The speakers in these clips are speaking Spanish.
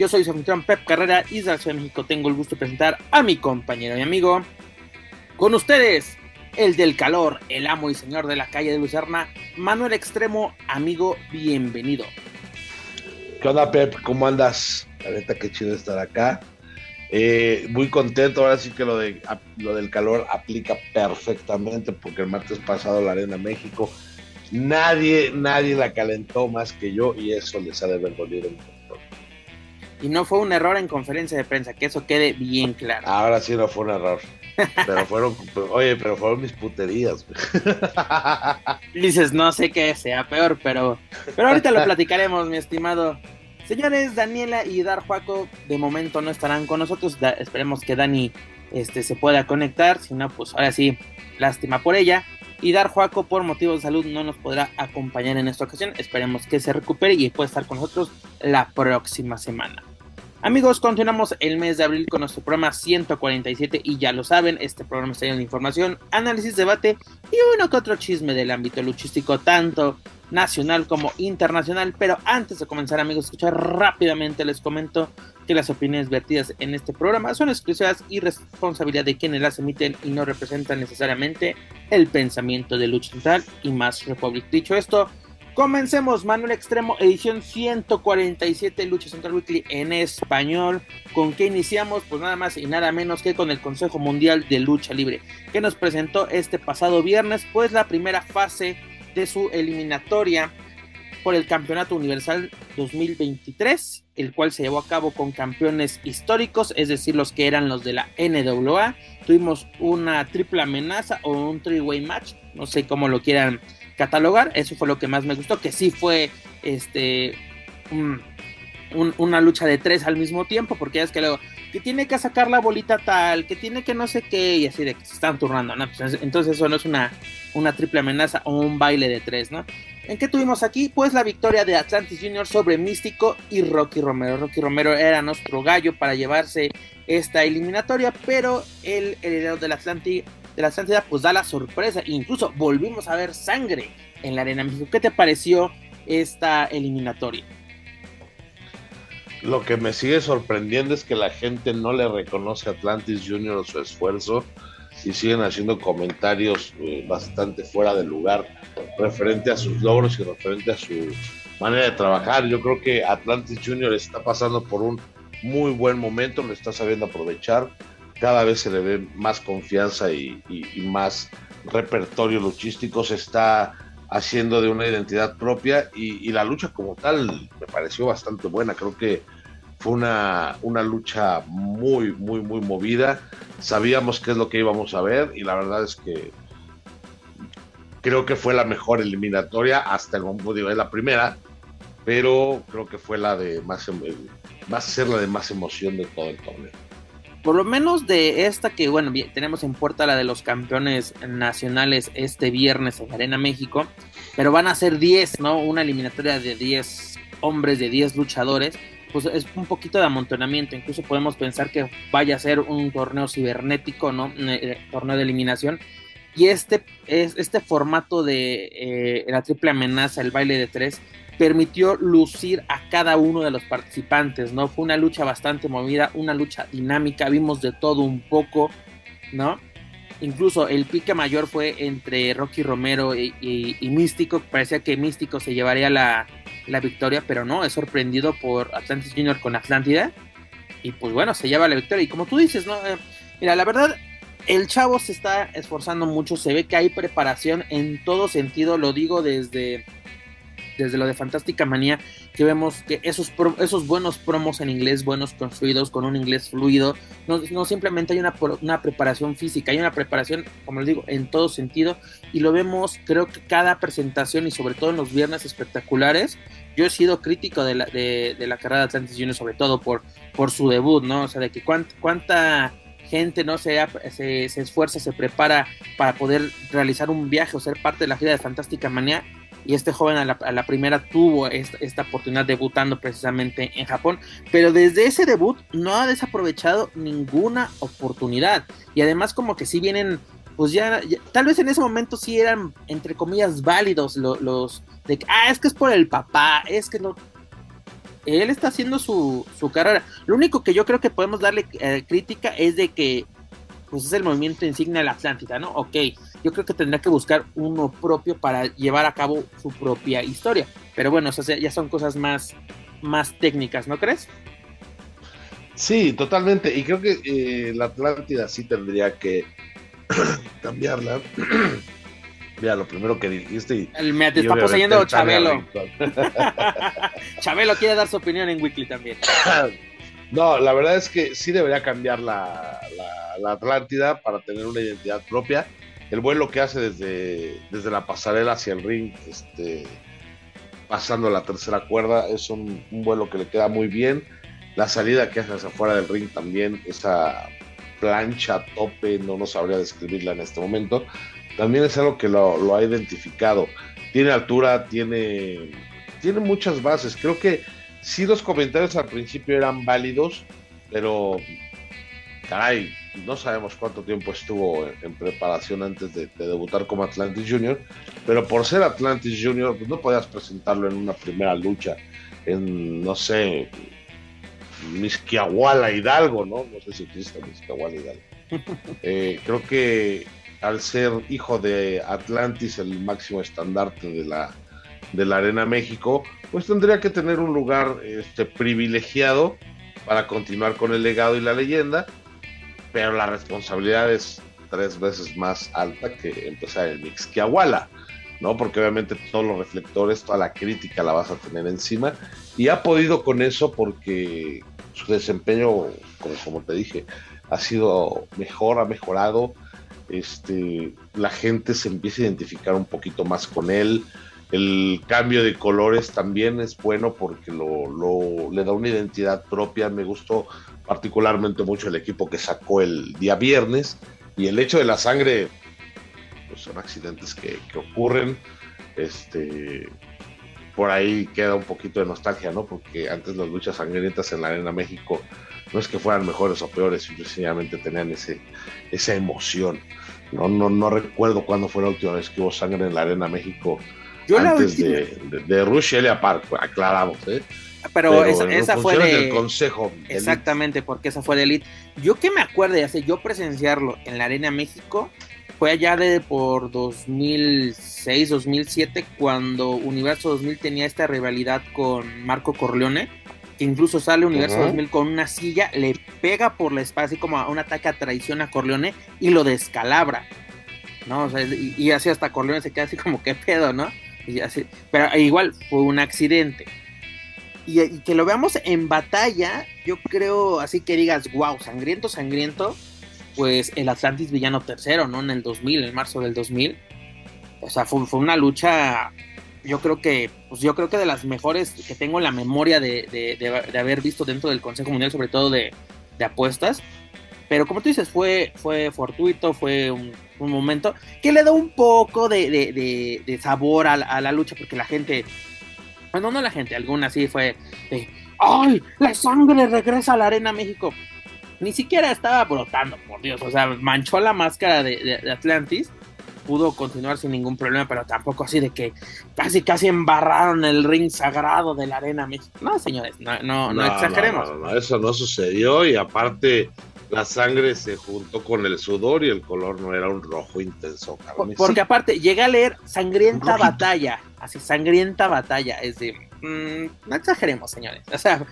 Yo soy su Pep Carrera y desde la Ciudad de México tengo el gusto de presentar a mi compañero y amigo. Con ustedes, el del calor, el amo y señor de la calle de Lucerna, Manuel Extremo, amigo, bienvenido. ¿Qué onda, Pep? ¿Cómo andas? La neta, qué chido estar acá. Eh, muy contento, ahora sí que lo, de, lo del calor aplica perfectamente porque el martes pasado la Arena México, nadie, nadie la calentó más que yo y eso les ha de haber dolido. Y no fue un error en conferencia de prensa, que eso quede bien claro. Ahora sí no fue un error. Pero fueron, oye, pero fueron mis puterías. Dices, no sé qué sea peor, pero, pero ahorita lo platicaremos, mi estimado Señores, Daniela y Dar Juaco de momento no estarán con nosotros. esperemos que Dani este, se pueda conectar. Si no, pues ahora sí, lástima por ella. Y Dar Juaco, por motivos de salud, no nos podrá acompañar en esta ocasión. Esperemos que se recupere y pueda estar con nosotros la próxima semana. Amigos, continuamos el mes de abril con nuestro programa 147 y ya lo saben, este programa está lleno de información, análisis, debate y uno que otro chisme del ámbito luchístico, tanto nacional como internacional. Pero antes de comenzar, amigos, escuchar rápidamente les comento que las opiniones vertidas en este programa son exclusivas y responsabilidad de quienes las emiten y no representan necesariamente el pensamiento de Lucha Central y más Republic. Dicho esto, comencemos Manuel Extremo, edición 147 Lucha Central Weekly en español. ¿Con qué iniciamos? Pues nada más y nada menos que con el Consejo Mundial de Lucha Libre, que nos presentó este pasado viernes, pues la primera fase de su eliminatoria por el Campeonato Universal 2023, el cual se llevó a cabo con campeones históricos, es decir, los que eran los de la NWA. Tuvimos una triple amenaza o un three-way match, no sé cómo lo quieran catalogar, eso fue lo que más me gustó, que sí fue este una lucha de tres al mismo tiempo, porque es que luego que tiene que sacar la bolita tal, que tiene que no sé qué, y así de que se están turnando, ¿no? Pues, entonces eso no es una, una triple amenaza o un baile de tres, ¿no? ¿En qué tuvimos aquí? Pues la victoria de Atlantis Junior sobre Místico y Rocky Romero. Rocky Romero era nuestro gallo para llevarse esta eliminatoria, pero el heredero del Atlantis la Atlántida pues da la sorpresa. Incluso volvimos a ver sangre en la Arena. ¿Qué te pareció esta eliminatoria? Lo que me sigue sorprendiendo es que la gente no le reconoce a Atlantis Junior su esfuerzo y siguen haciendo comentarios eh, bastante fuera de lugar referente a sus logros y referente a su manera de trabajar. Yo creo que Atlantis Junior está pasando por un muy buen momento, lo está sabiendo aprovechar. Cada vez se le ve más confianza y, más repertorio luchístico. Se está haciendo de una identidad propia y, la lucha como tal me pareció bastante buena. Creo que fue una, una lucha muy, muy, muy movida. Sabíamos qué es lo que íbamos a ver y la verdad es que creo que fue la mejor eliminatoria hasta el momento, digo, es la primera, pero creo que fue la de más, em, va a ser la de más emoción de todo el torneo. Por lo menos de esta que, bueno, tenemos en puerta la de los campeones nacionales este viernes en Arena México, pero van a ser 10, ¿no? Una eliminatoria de 10 hombres, de 10 luchadores, pues es un poquito de amontonamiento, incluso podemos pensar que vaya a ser un torneo cibernético, ¿no? Un eh, torneo de eliminación. Y este, este formato de eh, la triple amenaza, el baile de tres, permitió lucir a cada uno de los participantes, ¿no? Fue una lucha bastante movida, una lucha dinámica, vimos de todo un poco, ¿no? Incluso el pique mayor fue entre Rocky Romero y, Místico, parecía que Místico se llevaría la, victoria, pero no, es sorprendido por Atlantis Junior con Atlántida, y pues bueno, se lleva la victoria, y como tú dices, ¿no? Eh, mira, la verdad, el chavo se está esforzando mucho, se ve que hay preparación en todo sentido, lo digo desde desde lo de Fantástica Manía, que vemos que esos, esos buenos promos en inglés, buenos construidos, con un inglés fluido, no, simplemente hay una, una, preparación física, hay una preparación, como les digo, en todo sentido, y lo vemos, creo que cada presentación y sobre todo en los viernes espectaculares, yo he sido crítico de la, de, la carrera de Atlantis Junior, sobre todo por, por su debut, ¿no? O sea, de que cuánta gente no se, se, se, esfuerza, se prepara para poder realizar un viaje o ser parte de la gira de Fantástica Manía. Y este joven a la, primera tuvo esta, esta, oportunidad debutando precisamente en Japón. Pero desde ese debut no ha desaprovechado ninguna oportunidad. Y además como que sí vienen pues ya, tal vez en ese momento sí eran, entre comillas, válidos los, de ah, es que es por el papá, es que no. Él está haciendo su, su carrera. Lo único que yo creo que podemos darle eh, crítica es de que, pues es el movimiento insignia de la Atlántida, ¿no? Ok, yo creo que tendrá que buscar uno propio para llevar a cabo su propia historia. Pero bueno, o sea, ya son cosas más, más técnicas, ¿no crees? Sí, totalmente. Y creo que eh, la Atlántida sí tendría que cambiarla. Mira, lo primero que dijiste. Y, el, me te está poseyendo Chabelo. Chabelo quiere dar su opinión en Weekly también. no, la verdad es que sí debería cambiar la, la, Atlántida para tener una identidad propia. El vuelo que hace desde, desde la pasarela hacia el ring, este, pasando la tercera cuerda, es un, vuelo que le queda muy bien. La salida que hace hacia afuera del ring también, esa plancha, tope, no nos sabría describirla en este momento, también es algo que lo, ha identificado. Tiene altura, tiene, tiene muchas bases. Creo que sí los comentarios al principio eran válidos, pero caray, no sabemos cuánto tiempo estuvo en, preparación antes de, debutar como Atlantis Junior, pero por ser Atlantis Junior, pues no podías presentarlo en una primera lucha, en, no sé, Misquiahuala Hidalgo, ¿no? No sé si existe Misquiahuala Hidalgo. Eh, creo que al ser hijo de Atlantis, el máximo estandarte de la, de la Arena México, pues tendría que tener un lugar este, privilegiado para continuar con el legado y la leyenda, pero la responsabilidad es tres veces más alta que empezar el Mixquiahuala, ¿no? Porque obviamente todos los reflectores, toda la crítica la vas a tener encima, y ha podido con eso porque su desempeño, como, te dije, ha sido mejor, ha mejorado. Este, la gente se empieza a identificar un poquito más con él. El cambio de colores también es bueno porque lo, le da una identidad propia. Me gustó particularmente mucho el equipo que sacó el día viernes. Y el hecho de la sangre, pues son accidentes que, que ocurren. Este, por ahí queda un poquito de nostalgia, ¿no? Porque antes las luchas sangrientas en la Arena México no es que fueran mejores o peores, simplemente tenían ese, esa emoción. No, no, no recuerdo cuándo fue la última vez que hubo sangre en la Arena México Yo antes de, de, de Rush Elia Park, aclaramos, ¿eh? Pero, esa, fue del consejo. Exactamente, porque esa fue de Elite. Yo que me acuerde, hace yo presenciarlo en la Arena México, fue allá de por 2006, 2007, cuando Universo 2000 tenía esta rivalidad con Marco Corleone, que incluso sale Universo 2000 con una silla, le pega por la espalda, así como a un ataque a traición a Corleone y lo descalabra. ¿no? y, así hasta Corleone se queda así como, ¿qué pedo, no? Y así, pero igual fue un accidente. Y, y, que lo veamos en batalla, yo creo así que digas, wow, sangriento, sangriento pues el Atlantis Villano tercero, ¿no? En el 2000, en marzo del 2000. O sea, fue, una lucha, yo creo que, pues yo creo que de las mejores que tengo en la memoria de, haber visto dentro del Consejo Mundial, sobre todo de, apuestas. Pero como tú dices, fue, fue fortuito, fue un, momento que le da un poco de, sabor a, a, la lucha, porque la gente, bueno, no la gente, alguna sí fue de, ¡ay! La sangre regresa a la Arena México ni siquiera estaba brotando, por Dios. O sea, manchó la máscara de, Atlantis. Pudo continuar sin ningún problema, pero tampoco así de que casi, casi embarraron el ring sagrado de la Arena México. No, señores, no, no, no, exageremos. No, eso no sucedió y aparte la sangre se juntó con el sudor y el color no era un rojo intenso. Porque aparte, llega a leer Sangrienta Batalla, así, Sangrienta Batalla, es decir Mm, no exageremos, señores. O sea,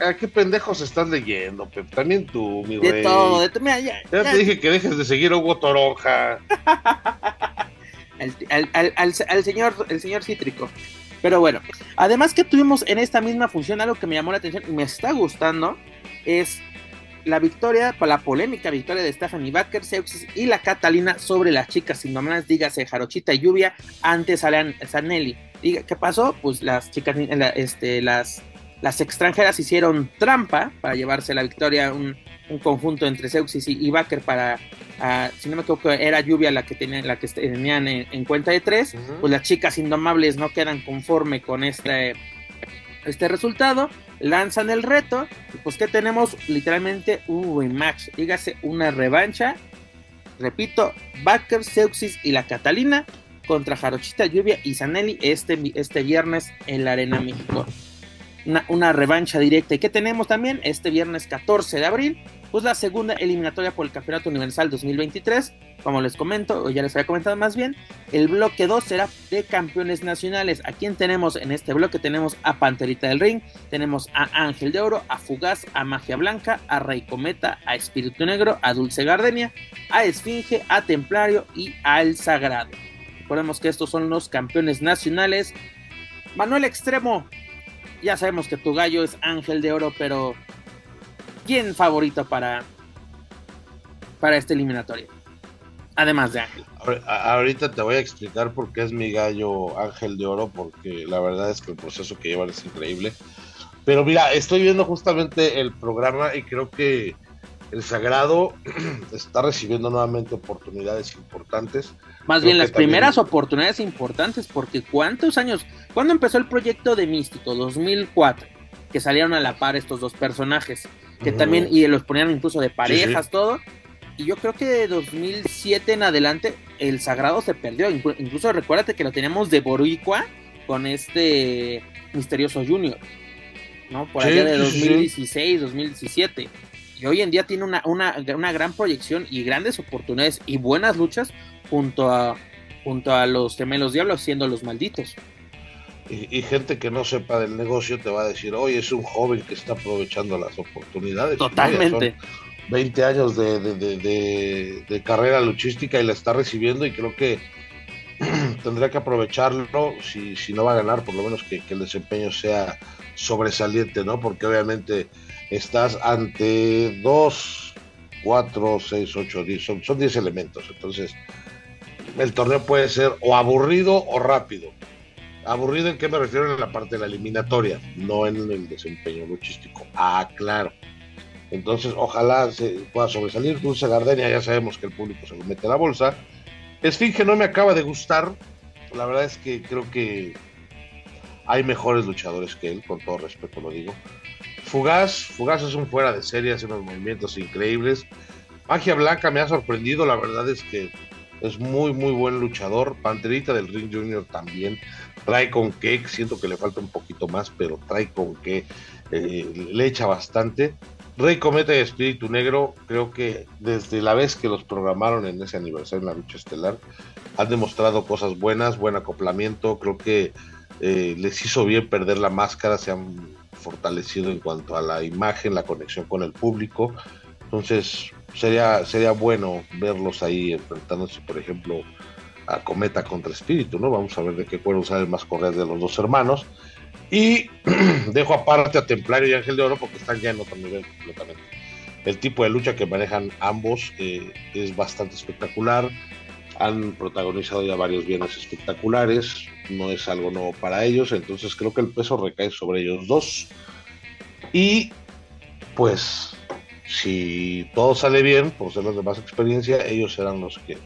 ¿A, qué, pendejos estás leyendo, También tú, mi De todo, de todo. ya, te dije que dejes de seguir a Hugo Toronja. al, señor, el señor cítrico. Pero bueno, además que tuvimos en esta misma función algo que me llamó la atención y me está gustando es la victoria, la polémica victoria de Stephanie Baker, Seuxis y la Catalina sobre las chicas. Mamás, dígase Jarochita y Lluvia, antes Alan Zanelli. ¿Y qué pasó? Pues las chicas, este, las, las extranjeras hicieron trampa para llevarse la victoria, un, conjunto entre Seuxis y, Baker para, si no me equivoco, era Lluvia la que, tenían, la que tenían en, cuenta de tres, pues las chicas indomables no quedan conforme con este, este resultado, lanzan el reto, y pues que tenemos literalmente un rematch, dígase una revancha, repito, Baker, Seuxis y la Catalina contra Jarochita Lluvia y Zanelli este, este viernes en la Arena México. Una, una, revancha directa. ¿Y qué tenemos también? Este viernes 14 de abril, pues la segunda eliminatoria por el Campeonato Universal 2023. Como les comento, o ya les había comentado más bien, el bloque 2 será de campeones nacionales. ¿A quién tenemos en este bloque? Tenemos a Panterita del Ring, tenemos a Ángel de Oro, a Fugaz, a Magia Blanca, a Rey Cometa, a Espíritu Negro, a Dulce Gardenia, a Esfinge, a Templario y al Sagrado. Recordemos que estos son los campeones nacionales. Manuel Extremo, ya sabemos que tu gallo es Ángel de Oro, pero ¿quién favorito para, para este eliminatorio? Además de Ángel. Ahorita te voy a explicar por qué es mi gallo Ángel de Oro, porque la verdad es que el proceso que llevan es increíble. Pero mira, estoy viendo justamente el programa y creo que el Sagrado está recibiendo nuevamente oportunidades importantes. Más bien las primeras oportunidades importantes, porque ¿cuántos años? ¿Cuándo empezó el proyecto de Místico? 2004, que salieron a la par estos dos personajes, que también, y los ponían incluso de parejas, todo. Y yo creo que de 2007 en adelante el Sagrado se perdió. Incluso recuérdate que lo teníamos de Boricua con este misterioso Junior, ¿no? Por allá de 2016, 2017 y hoy en día tiene una, una, una, gran proyección y grandes oportunidades y buenas luchas junto a, junto a los gemelos diablos siendo los malditos. Y, gente que no sepa del negocio te va a decir, oye, es un joven que está aprovechando las oportunidades. Totalmente. 20 años de, de, de, carrera luchística y la está recibiendo y creo que tendría que aprovecharlo si, si no va a ganar, por lo menos que, que el desempeño sea sobresaliente, ¿no? Porque obviamente estás ante dos, cuatro, seis, ocho, diez, son, son diez elementos. Entonces, el torneo puede ser o aburrido o rápido. Aburrido en qué me refiero en la parte de la eliminatoria, no en el desempeño luchístico. Ah, claro. Entonces, ojalá se pueda sobresalir. Dulce Gardenia, ya sabemos que el público se lo mete a la bolsa. Esfinge no me acaba de gustar. La verdad es que creo que hay mejores luchadores que él, con todo respeto lo digo. Fugaz, Fugaz es un fuera de serie, hace unos movimientos increíbles. Magia Blanca me ha sorprendido, la verdad es que es muy, muy buen luchador. Panterita del Ring Junior también. Trae con que, siento que le falta un poquito más, pero trae con que eh, le echa bastante. Rey Cometa y Espíritu Negro, creo que desde la vez que los programaron en ese aniversario en la lucha estelar, han demostrado cosas buenas, buen acoplamiento. Creo que eh, les hizo bien perder la máscara, se han fortalecido en cuanto a la imagen, la conexión con el público. Entonces, sería, sería bueno verlos ahí enfrentándose, por ejemplo, a Cometa contra Espíritu, ¿no? Vamos a ver de qué cuero sale más correr de los dos hermanos. Y dejo aparte a Templario y Ángel de Oro porque están ya en otro nivel completamente. El tipo de lucha que manejan ambos eh, es bastante espectacular. Han protagonizado ya varios bienes espectaculares no es algo nuevo para ellos, entonces creo que el peso recae sobre ellos dos. Y pues si todo sale bien, por ser los de más experiencia, ellos serán los que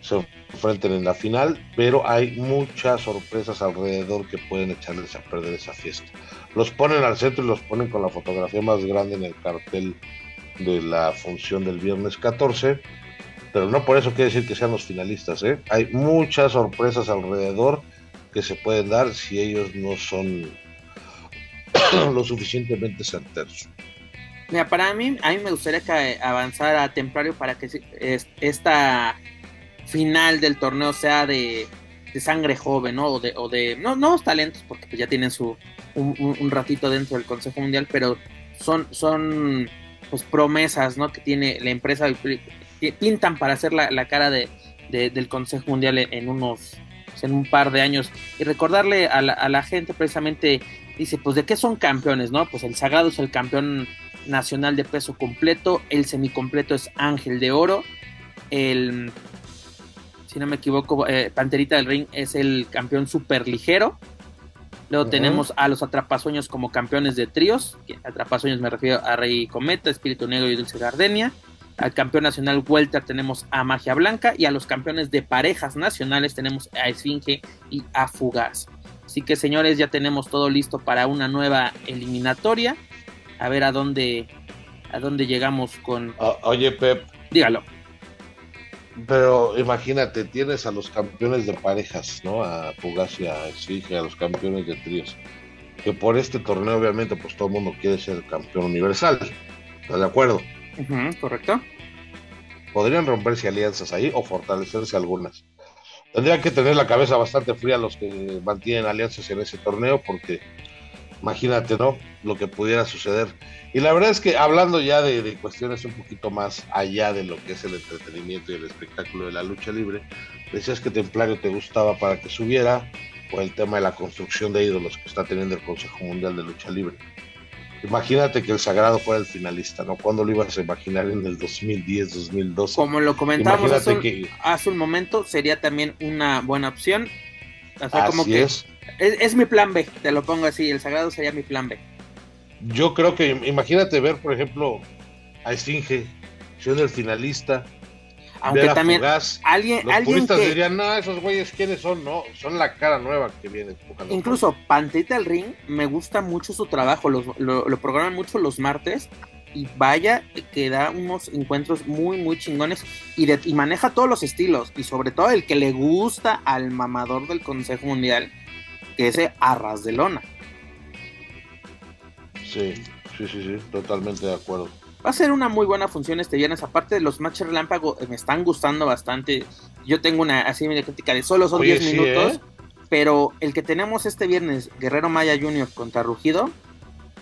se enfrenten en la final, pero hay muchas sorpresas alrededor que pueden echarles a perder esa fiesta. Los ponen al centro y los ponen con la fotografía más grande en el cartel de la función del viernes 14, pero no por eso quiere decir que sean los finalistas, ¿eh? Hay muchas sorpresas alrededor que se pueden dar si ellos no son lo suficientemente certeros. Mira, para mí, a mí me gustaría que avanzara Templario para que esta final del torneo sea de, sangre joven, ¿no? O de, o de no, nuevos talentos, porque pues ya tienen su un, ratito dentro del Consejo Mundial, pero son, son pues promesas, ¿no? Que tiene la empresa, que pintan para hacer la, cara de, del Consejo Mundial en unos en un par de años. Y recordarle a la, gente precisamente, dice, pues de qué son campeones, ¿no? Pues el Sagrado es el campeón nacional de peso completo, el semicompleto es Ángel de Oro, el... si no me equivoco, eh, Panterita del Ring es el campeón super ligero. Luego tenemos a los Atrapasueños como campeones de tríos. Atrapasueños me refiero a Rey Cometa, Espíritu Negro y Dulce Gardenia. Al campeón nacional Welter tenemos a Magia Blanca. Y a los campeones de parejas nacionales tenemos a Esfinge y a Fugaz. Así que señores, ya tenemos todo listo para una nueva eliminatoria. A ver a dónde, a dónde llegamos con. oye, Pep. Dígalo. Pero imagínate, tienes a los campeones de parejas, ¿no? A Fugaz y a Esfinge, a los campeones de tríos. Que por este torneo, obviamente, pues todo el mundo quiere ser campeón universal. ¿Estás de acuerdo? correcto. Podrían romperse alianzas ahí o fortalecerse algunas. Tendrían que tener la cabeza bastante fría los que mantienen alianzas en ese torneo porque imagínate, ¿no? Lo que pudiera suceder. Y la verdad es que hablando ya de, cuestiones un poquito más allá de lo que es el entretenimiento y el espectáculo de la lucha libre, decías que Templario te gustaba para que subiera por el tema de la construcción de ídolos que está teniendo el Consejo Mundial de Lucha Libre. Imagínate que el Sagrado fuera el finalista, ¿no? ¿Cuándo lo ibas a imaginar en el 2010, 2012? Como lo comentamos hace un, momento, sería también una buena opción. así es. Es. mi plan B, te lo pongo así, el Sagrado sería mi plan B. Yo creo que, imagínate ver, por ejemplo, a Esfinge siendo el finalista, aunque también alguien, los alguien que... dirían, no, esos güeyes quiénes son, no, son la cara nueva que viene. Incluso Pantita el Ring, me gusta mucho su trabajo, lo, lo, programan mucho los martes y vaya que da unos encuentros muy, muy chingones y, de, y maneja todos los estilos y sobre todo el que le gusta al mamador del Consejo Mundial, que es Arras de Lona. Sí, sí, sí, sí, totalmente de acuerdo. Va a ser una muy buena función este viernes. Aparte de los matches relámpago, eh, me están gustando bastante. Yo tengo una así media crítica de solo son 10 minutos. ¿eh? Pero el que tenemos este viernes, Guerrero Maya Jr. contra Rugido,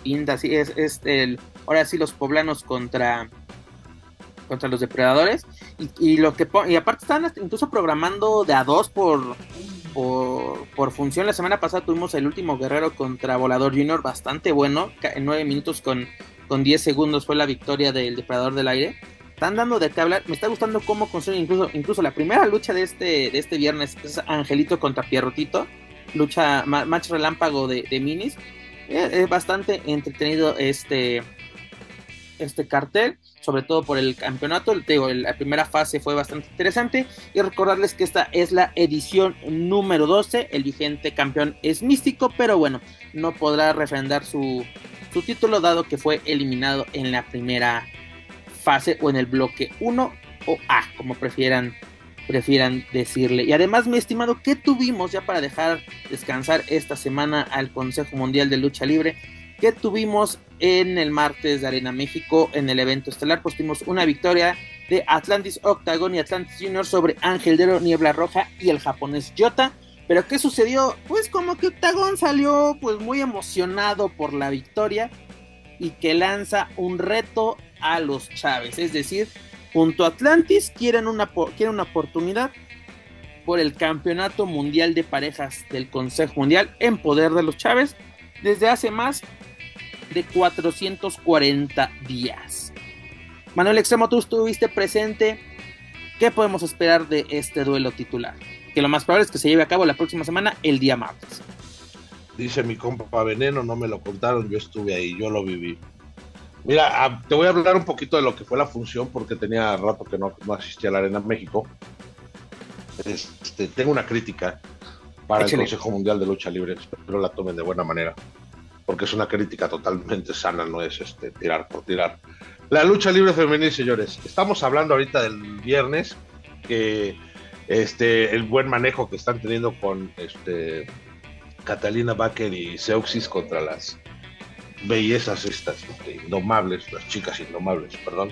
pinta así, es, es el, ahora sí los poblanos contra contra los depredadores y, lo que y aparte están incluso programando de a dos por, por, por función la semana pasada tuvimos el último guerrero contra volador junior bastante bueno en nueve minutos con con 10 segundos fue la victoria del Depredador del Aire. Están dando de qué hablar. Me está gustando cómo construyen incluso, incluso la primera lucha de este, de este viernes es Angelito contra Pierrotito. Lucha, match relámpago de, minis. Eh, es, bastante entretenido este, este cartel, sobre todo por el campeonato. Digo, la primera fase fue bastante interesante. Y recordarles que esta es la edición número 12. El vigente campeón es místico, pero bueno, no podrá refrendar su, su título dado que fue eliminado en la primera fase o en el bloque 1 o A, como prefieran, prefieran decirle. Y además, mi estimado, ¿qué tuvimos ya para dejar descansar esta semana al Consejo Mundial de Lucha Libre? ¿Qué tuvimos en el martes de Arena México en el evento estelar? Pues tuvimos una victoria de Atlantis Octagon y Atlantis Junior sobre Ángel Dero, Niebla Roja y el japonés Yota. Pero ¿qué sucedió? Pues como que Octagon salió pues muy emocionado por la victoria y que lanza un reto a los Chávez. Es decir, junto a Atlantis quieren una, quieren una oportunidad por el Campeonato Mundial de Parejas del Consejo Mundial en poder de los Chávez desde hace más de 440 días. Manuel Extremo, tú estuviste presente. ¿Qué podemos esperar de este duelo titular? que lo más probable es que se lleve a cabo la próxima semana, el día martes. Dice mi compa Veneno, no me lo contaron, yo estuve ahí, yo lo viví. Mira, ah, te voy a hablar un poquito de lo que fue la función, porque tenía rato que no, no asistía a la Arena México. Este, tengo una crítica para el Consejo Mundial de Lucha Libre, espero la tomen de buena manera, porque es una crítica totalmente sana, no es este, tirar por tirar. La lucha libre femenil, señores, estamos hablando ahorita del viernes, que este, el buen manejo que están teniendo con este, Catalina Baker y Seuxis contra las bellezas estas, este, indomables, las chicas indomables, perdón.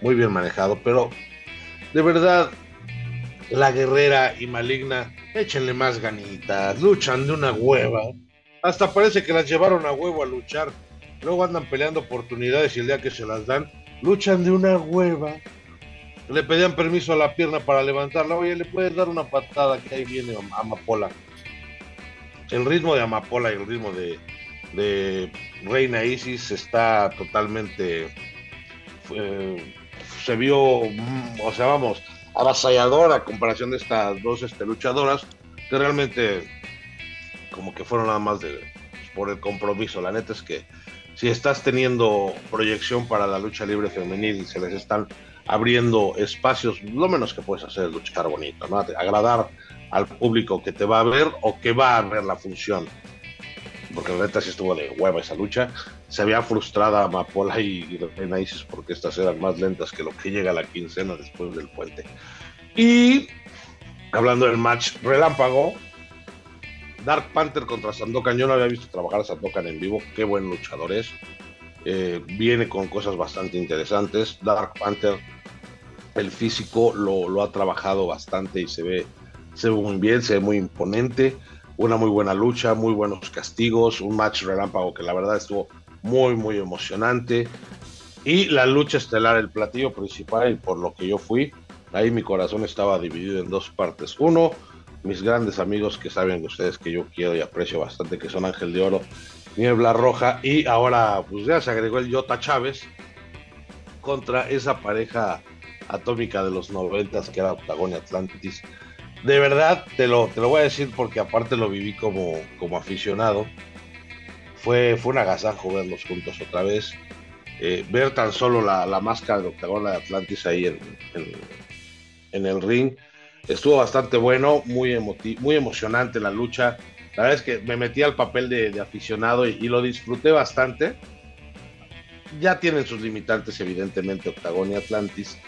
Muy bien manejado, pero de verdad, la guerrera y maligna, échenle más ganitas, luchan de una hueva. Hasta parece que las llevaron a huevo a luchar. Luego andan peleando oportunidades y el día que se las dan, luchan de una hueva le pedían permiso a la pierna para levantarla. Oye, le puedes dar una patada que ahí viene Amapola. El ritmo de Amapola y el ritmo de, Reina Isis está totalmente. Eh, se vio. Mm, o sea, vamos. avasallador a comparación de estas dos este, luchadoras, que realmente como que fueron nada más de por el compromiso. La neta es que si estás teniendo proyección para la lucha libre femenil y se les están abriendo espacios, lo menos que puedes hacer es luchar bonito, ¿no? Agradar al público que te va a ver o que va a ver la función. Porque la neta sí estuvo de hueva esa lucha. Se había frustrada Amapola y, Reina porque estas eran más lentas que lo que llega a la quincena después del puente. Y hablando del match relámpago, Dark Panther contra Sandokan. Yo no había visto trabajar a Sandokan en vivo. Qué buen luchador es. Eh, viene con cosas bastante interesantes. Dark Panther, el físico lo, ha trabajado bastante y se ve, se ve muy bien, se ve muy imponente. Una muy buena lucha, muy buenos castigos, un match relámpago que la verdad estuvo muy, muy emocionante. Y la lucha estelar, el platillo principal, y por lo que yo fui, ahí mi corazón estaba dividido en dos partes. Uno, mis grandes amigos que saben ustedes que yo quiero y aprecio bastante, que son Ángel de Oro, Niebla Roja, y ahora pues ya se agregó el Jota Chávez contra esa pareja atómica de los noventas que era Octagon y Atlantis. De verdad, te lo, te lo voy a decir porque aparte lo viví como, como aficionado. Fue, fue un agasajo verlos juntos otra vez. Eh, ver tan solo la, la máscara de Octagon y Atlantis ahí en, en el ring estuvo bastante bueno, muy, muy emocionante la lucha. La verdad es que me metí al papel de, de aficionado y, y, lo disfruté bastante. Ya tienen sus limitantes, evidentemente, Octagon y Atlantis.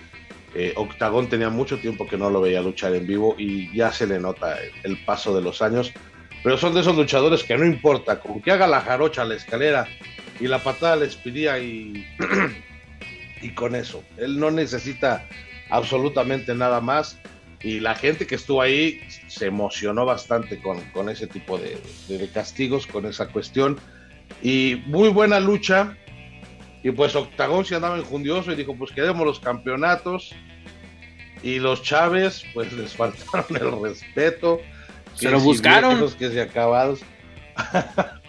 Eh, Octagon tenía mucho tiempo que no lo veía luchar en vivo y ya se le nota el, paso de los años. Pero son de esos luchadores que no importa, con que haga la jarocha, la escalera y la patada les pedía y, y con eso. Él no necesita absolutamente nada más y la gente que estuvo ahí se emocionó bastante con, con ese tipo de, de, de, castigos, con esa cuestión. Y muy buena lucha. Y pues Octagón se andaba enjundioso y dijo, pues queremos los campeonatos. Y los Chávez, pues les faltaron el respeto. Se lo buscaron. Los que se acabados.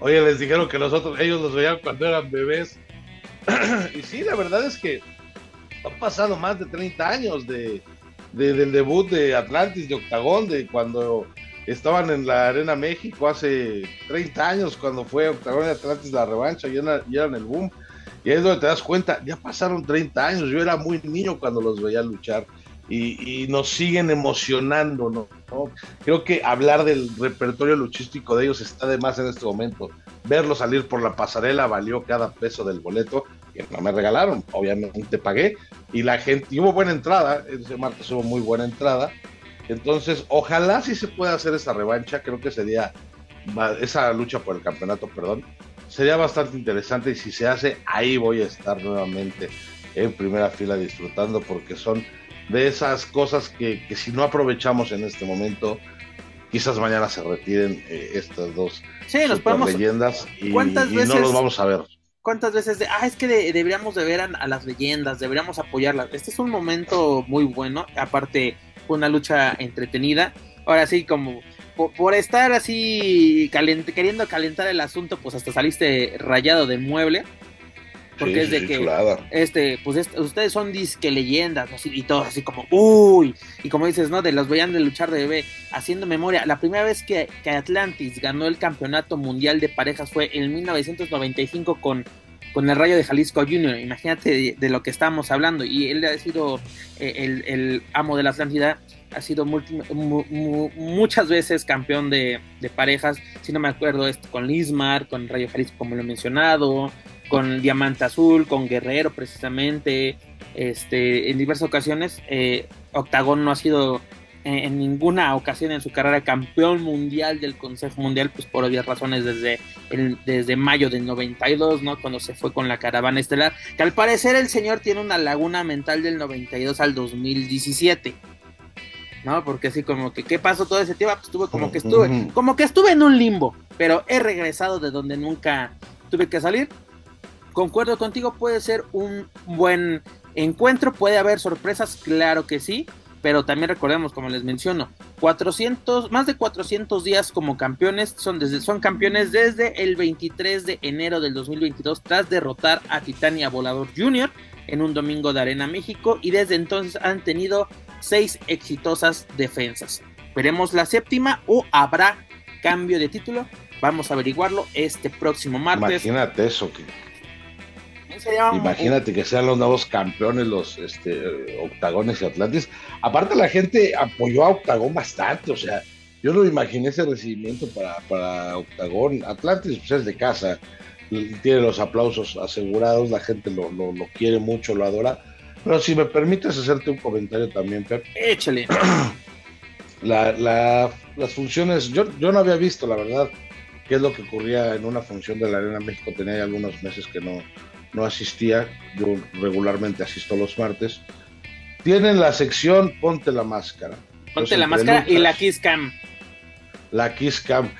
Oye, les dijeron que nosotros, ellos los veían cuando eran bebés. y sí, la verdad es que han pasado más de 30 años de, de, del debut de Atlantis, de Octagón, de cuando estaban en la Arena México hace 30 años, cuando fue Octagón y Atlantis la revancha y eran, y eran el boom. Y ahí es donde te das cuenta, ya pasaron 30 años, yo era muy niño cuando los veía luchar. Y, nos siguen emocionando, ¿no? Creo que hablar del repertorio luchístico de ellos está de más en este momento. Verlo salir por la pasarela valió cada peso del boleto que no me regalaron, obviamente pagué, y la gente, hubo buena entrada, ese martes hubo muy buena entrada, entonces ojalá sí se pueda hacer esa revancha, creo que sería, esa lucha por el campeonato, perdón, sería bastante interesante y si se hace, ahí voy a estar nuevamente en primera fila disfrutando porque son de esas cosas que, que si no aprovechamos en este momento, quizás mañana se retiren eh, estas dos sí, nos podemos... leyendas y, ¿Cuántas y veces... no los vamos a ver cuántas veces de, ah, es que de, deberíamos de ver a, a, las leyendas, deberíamos apoyarlas. Este es un momento muy bueno, aparte fue una lucha entretenida. Ahora sí, como por, por estar así calent, queriendo calentar el asunto, pues hasta saliste rayado de mueble. Porque sí, es de sí, que, chulada. este, pues este, ustedes son disque leyendas, así, y todo así como, uy, y como dices, ¿no? De los veían de luchar de bebé, haciendo memoria. La primera vez que, que Atlantis ganó el campeonato mundial de parejas fue en 1995 con, con el Rayo de Jalisco Junior. Imagínate de, de lo que estábamos hablando. Y él ha sido eh, el, el, amo de la Atlántida, ha sido multi, mu, mu, muchas veces campeón de, de, parejas. Si no me acuerdo, es con Lismar, con Rayo Jalisco, como lo he mencionado, con Diamante Azul, con Guerrero, precisamente. Este, en diversas ocasiones, eh, Octagón no ha sido en ninguna ocasión en su carrera campeón mundial del Consejo Mundial, pues por obvias razones desde, el, desde mayo del 92, ¿no? Cuando se fue con la caravana estelar, que al parecer el señor tiene una laguna mental del 92 al 2017. ¿No? Porque así como que, ¿qué pasó todo ese tiempo? Pues estuve como que estuve, como que estuve en un limbo, pero he regresado de donde nunca tuve que salir. Concuerdo contigo, puede ser un buen encuentro, puede haber sorpresas, claro que sí pero también recordemos, como les menciono, 400, más de 400 días como campeones, son, desde, son campeones desde el 23 de enero del 2022 tras derrotar a Titania Volador Jr. en un domingo de Arena México y desde entonces han tenido seis exitosas defensas. Veremos la séptima o habrá cambio de título. Vamos a averiguarlo este próximo martes. Imagínate eso, que Imagínate que sean los nuevos campeones, los este, Octagones y Atlantis. Aparte, la gente apoyó a Octagón bastante, o sea, yo no imaginé ese recibimiento para, para Octagón. Atlantis pues, es de casa, tiene los aplausos asegurados, la gente lo, lo, quiere mucho, lo adora. Pero si me permites hacerte un comentario también, Pep. Échale. La, la, las funciones, yo, yo no había visto, la verdad, qué es lo que ocurría en una función de la Arena México. Tenía algunos meses que no, no asistía, yo regularmente asisto los martes. Tienen la sección Ponte la máscara. Ponte la máscara y la Kiss Cam. La Kiss Cam.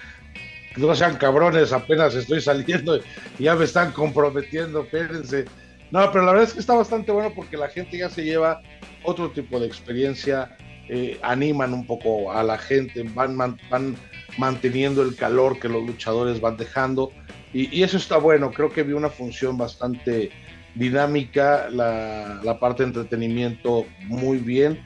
No sean cabrones, apenas estoy saliendo y ya me están comprometiendo, espérense. No, pero la verdad es que está bastante bueno porque la gente ya se lleva otro tipo de experiencia, eh, animan un poco a la gente, van, van manteniendo el calor que los luchadores van dejando y, eso está bueno, creo que vi una función bastante dinámica, la, parte de entretenimiento muy bien.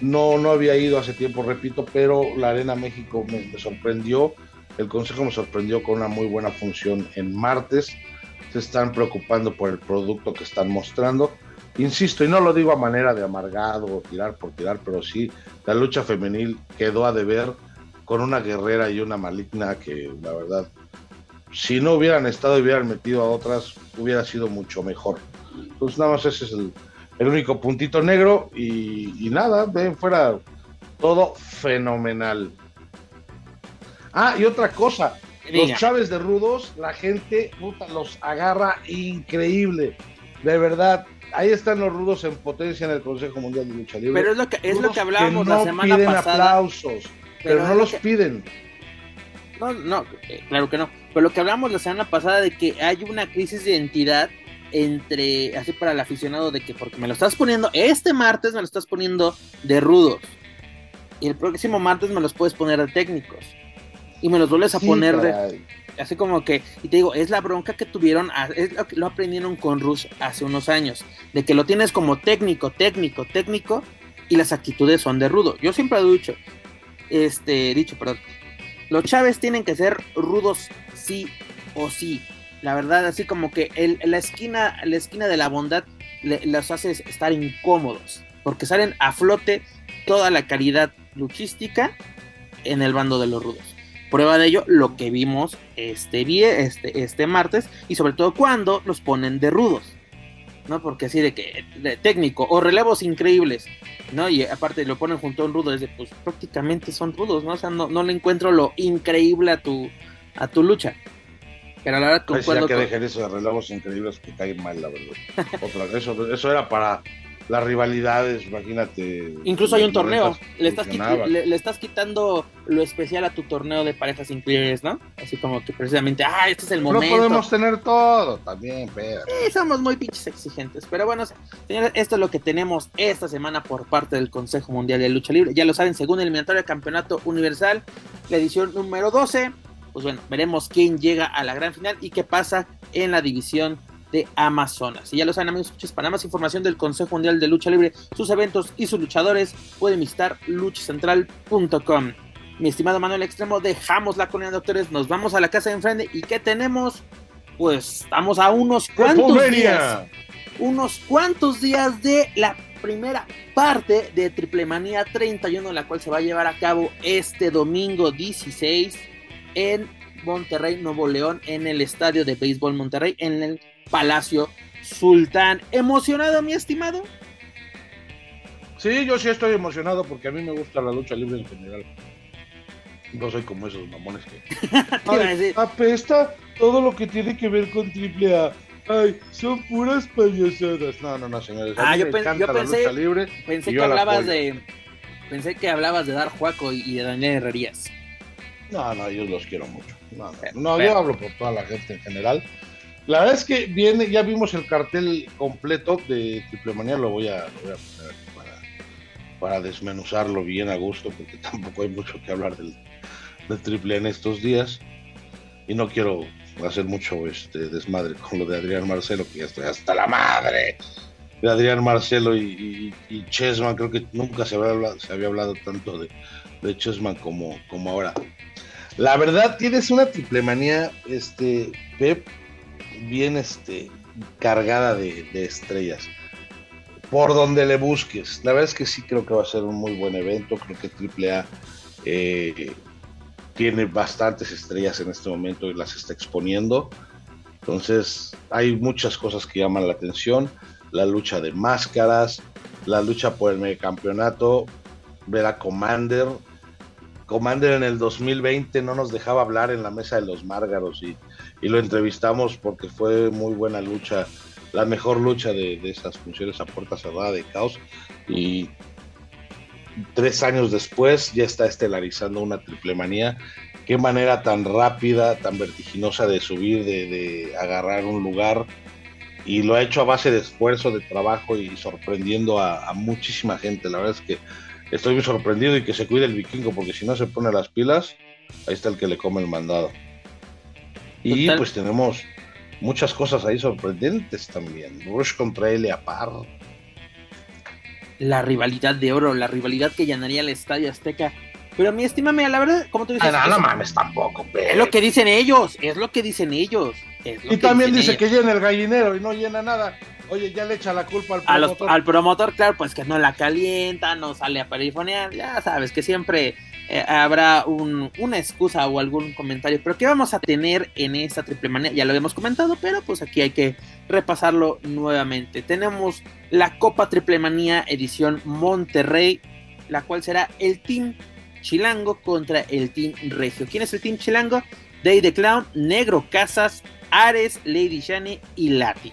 No, no había ido hace tiempo, repito, pero la Arena México me, sorprendió, el Consejo me sorprendió con una muy buena función en martes. Se están preocupando por el producto que están mostrando. Insisto, y no lo digo a manera de amargado o tirar por tirar, pero sí, la lucha femenil quedó a deber con una guerrera y una maligna que la verdad si no hubieran estado y hubieran metido a otras, hubiera sido mucho mejor. Entonces, nada más ese es el, único puntito negro y, nada, ven fuera todo fenomenal. Ah, y otra cosa, los Chávez de Rudos, la gente puta, los agarra increíble. De verdad, ahí están los rudos en potencia en el Consejo Mundial de Lucha Libre. Pero es lo que, es lo que hablábamos la semana piden aplausos, pero, no los piden. No, no, eh, claro que no. Pero lo que hablamos la semana pasada de que hay una crisis de identidad entre, así para el aficionado, de que porque me lo estás poniendo, este martes me lo estás poniendo de rudos. Y el próximo martes me los puedes poner de técnicos. Y me los vuelves a poner de... Así como que, y te digo, es la bronca que tuvieron, es lo que lo aprendieron con Rush hace unos años, de que lo tienes como técnico, técnico, técnico, y las actitudes son de rudo. Yo siempre he dicho, este, dicho, perdón, los Chávez tienen que ser rudos sí o sí. La verdad, así como que la, esquina, la esquina de la bondad los hace estar incómodos. Porque salen a flote toda la calidad luchística en el bando de los rudos. Prueba de ello lo que vimos este, este, este martes y sobre todo cuando los ponen de rudos. ¿no? Porque así de que de técnico o relevos increíbles, ¿no? Y aparte lo ponen junto a un rudo, es de, pues prácticamente son rudos, ¿no? O sea, no, no le encuentro lo increíble a tu, a tu lucha. Pero la verdad concuerdo que dejen eso de increíbles que caen mal, la verdad. Otra, eso, eso era para las rivalidades, imagínate. Incluso hay un torneo, le estás, le, estás, quitando lo especial a tu torneo de parejas increíbles, ¿no? Así como que precisamente, ah, este es el momento. No podemos tener todo también, pero. Sí, somos muy pinches exigentes. Pero bueno, señores, esto es lo que tenemos esta semana por parte del Consejo Mundial de Lucha Libre. Ya lo saben, según el eliminatorio del Campeonato Universal, la edición número 12. Pues bueno, veremos quién llega a la gran final y qué pasa en la división de Amazonas. Y ya lo saben, amigos, para más información del Consejo Mundial de Lucha Libre, sus eventos y sus luchadores, pueden visitar luchacentral.com. Mi estimado Manuel Extremo, dejamos la colonia doctores, nos vamos a la casa de enfrente y ¿qué tenemos? Pues estamos a unos cuantos días. Unos cuantos días de la primera parte de Triple Manía 31, la cual se va a llevar a cabo este domingo 16 en Monterrey, Nuevo León, en el estadio de béisbol Monterrey, en el Palacio Sultán. ¿Emocionado, mi estimado? Sí, yo sí estoy emocionado porque a mí me gusta la lucha libre en general. No soy como esos mamones que. apesta todo lo que tiene que ver con triple A. Ay, son puras payasadas. No, no, no, señores. Ah, yo, pensé, libre pensé que hablabas de. Pensé que hablabas de Dar Juaco y, de Daniel Herrerías. No, no, yo los quiero mucho. No, no, yo hablo por toda la gente en general. La verdad es que viene, ya vimos el cartel completo de Triple Manía, lo voy a, poner para desmenuzarlo bien a gusto, porque tampoco hay mucho que hablar del, triple en estos días. Y no quiero hacer mucho este desmadre con lo de Adrián Marcelo, que ya estoy hasta la madre de Adrián Marcelo y, Chesman. Creo que nunca se había hablado, se había hablado tanto de, de Chesman como, como ahora. La verdad, tienes una triple manía, este, Pep, bien este, cargada de, estrellas. Por donde le busques. La verdad es que sí creo que va a ser un muy buen evento. Creo que AAA eh, tiene bastantes estrellas en este momento y las está exponiendo. Entonces, hay muchas cosas que llaman la atención. La lucha de máscaras, la lucha por el campeonato, ver a Commander, Commander en el 2020 no nos dejaba hablar en la mesa de los Márgaros y, lo entrevistamos porque fue muy buena lucha, la mejor lucha de, esas funciones a puerta cerrada de caos. Y tres años después ya está estelarizando una triple manía. Qué manera tan rápida, tan vertiginosa de subir, de, agarrar un lugar. Y lo ha hecho a base de esfuerzo, de trabajo y sorprendiendo a muchísima gente. La verdad es que estoy muy sorprendido y que se cuide el vikingo, porque si no se pone las pilas, ahí está el que le come el mandado. Y pues tenemos muchas cosas ahí sorprendentes también. Rush contra Par. La rivalidad de oro, la rivalidad que llenaría el Estadio Azteca. Pero mi estimame, la verdad, como tú dices. Ah, no, no mames tampoco, Es lo que dicen ellos, es lo que dicen ellos. y también dice que llena el gallinero y no llena nada. Oye, ya le echa la culpa al promotor. al promotor, claro, pues que no la calienta, no sale a perifonear, ya sabes que siempre eh, habrá una excusa o algún comentario. Pero ¿qué vamos a tener en esta triple manía? Ya lo habíamos comentado, pero pues aquí hay que repasarlo nuevamente. Tenemos la Copa Triple Manía edición Monterrey, la cual será el Team Chilango contra el Team Regio. ¿Quién es el Team Chilango? Day the Clown, Negro Casas, Ares, Lady Shani y Lati.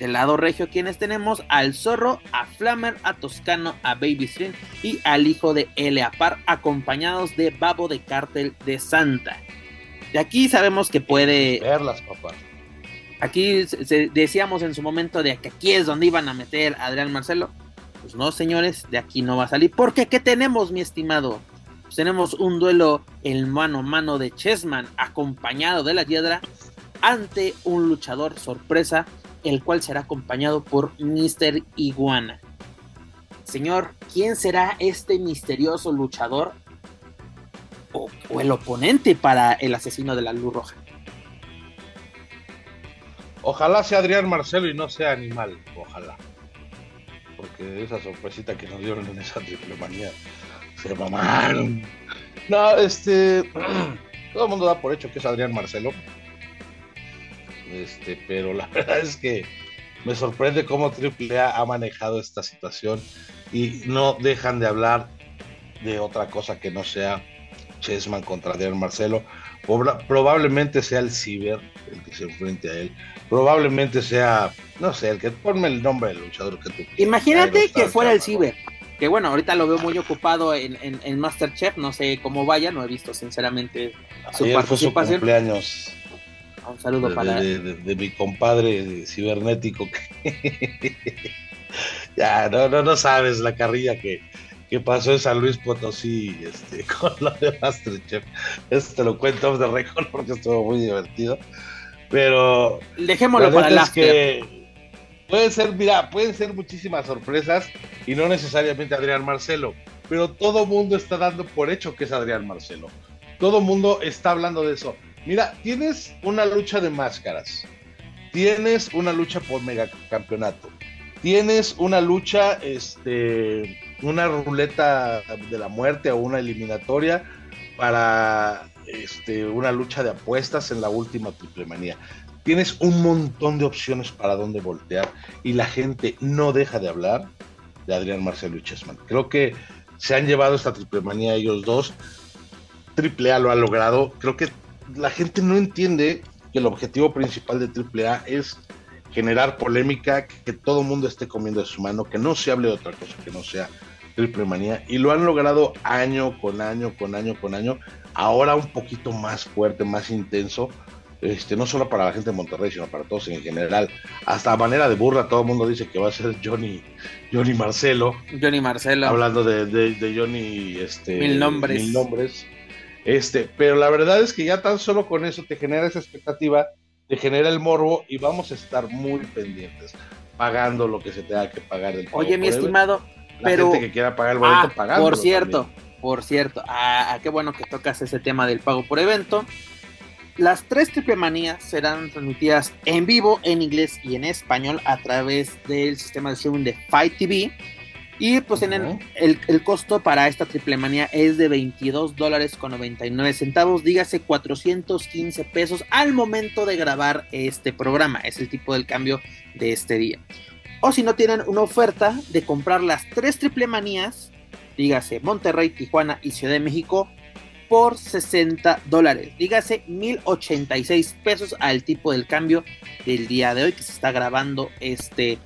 Del lado regio, quienes tenemos al zorro, a Flammer, a Toscano, a Baby String y al hijo de Eleapar, acompañados de Babo de Cártel de Santa. De aquí sabemos que puede. Verlas, papá. Aquí decíamos en su momento de que aquí es donde iban a meter a Adrián Marcelo. Pues no, señores, de aquí no va a salir. Porque ¿qué tenemos, mi estimado? Pues tenemos un duelo en mano a mano de Chessman, acompañado de la Hiedra, ante un luchador sorpresa el cual será acompañado por Mr. Iguana. Señor, ¿quién será este misterioso luchador o, el oponente para el asesino de la luz roja? Ojalá sea Adrián Marcelo y no sea Animal, ojalá. Porque esa sorpresita que nos dieron en esa triple manía se mamaron. No, este. Todo el mundo da por hecho que es Adrián Marcelo este, pero la verdad es que me sorprende cómo AAA ha manejado esta situación y no dejan de hablar de otra cosa que no sea Chessman contra Adrián Marcelo. Probablemente sea el Ciber el que se enfrente a él. Probablemente sea, no sé, el que ponme el nombre del luchador que tú Imagínate que fuera el Ciber. Que bueno, ahorita lo veo muy ocupado en, en, Masterchef, no sé cómo vaya, no he visto sinceramente su participación. Su cumpleaños. Un saludo de, para. De, mi compadre cibernético. ya, no, no, no sabes la carrilla que, que pasó en San Luis Potosí este, con lo de Masterchef. Esto te lo cuento off the record porque estuvo muy divertido. Pero. Dejémoslo para el que Pueden ser, mira, pueden ser muchísimas sorpresas y no necesariamente Adrián Marcelo, pero todo mundo está dando por hecho que es Adrián Marcelo. Todo mundo está hablando de eso. Mira, tienes una lucha de máscaras, tienes una lucha por megacampeonato, tienes una lucha, este, una ruleta de la muerte o una eliminatoria para este, una lucha de apuestas en la última triple manía. Tienes un montón de opciones para dónde voltear y la gente no deja de hablar de Adrián Marcelo y Chessman. Creo que se han llevado esta triple manía ellos dos. Triple A lo ha logrado. Creo que la gente no entiende que el objetivo principal de AAA es generar polémica, que todo el mundo esté comiendo de su mano, que no se hable de otra cosa que no sea triple manía, y lo han logrado año con año, con año, con año, ahora un poquito más fuerte, más intenso, este, no solo para la gente de Monterrey, sino para todos en general. Hasta a manera de burla, todo el mundo dice que va a ser Johnny, Johnny Marcelo. Johnny Marcelo. Hablando de, de, Johnny, este, mil nombres. Mil nombres. Este, pero la verdad es que ya tan solo con eso te genera esa expectativa, te genera el morbo y vamos a estar muy pendientes, pagando lo que se tenga que pagar del Oye, mi estimado, la pero gente que quiera pagar el boleto ah, Por cierto, por cierto, ah, ah, qué bueno que tocas ese tema del pago por evento. Las tres triple manías serán transmitidas en vivo, en inglés y en español a través del sistema de streaming de Fight TV. Y pues en el, costo para esta triple manía es de 22 dólares con 99 centavos, dígase 415 pesos al momento de grabar este programa. Es el tipo del cambio de este día. O si no tienen una oferta de comprar las tres triple manías, dígase Monterrey, Tijuana y Ciudad de México, por 60 dólares. Dígase 1086 pesos al tipo del cambio del día de hoy que se está grabando este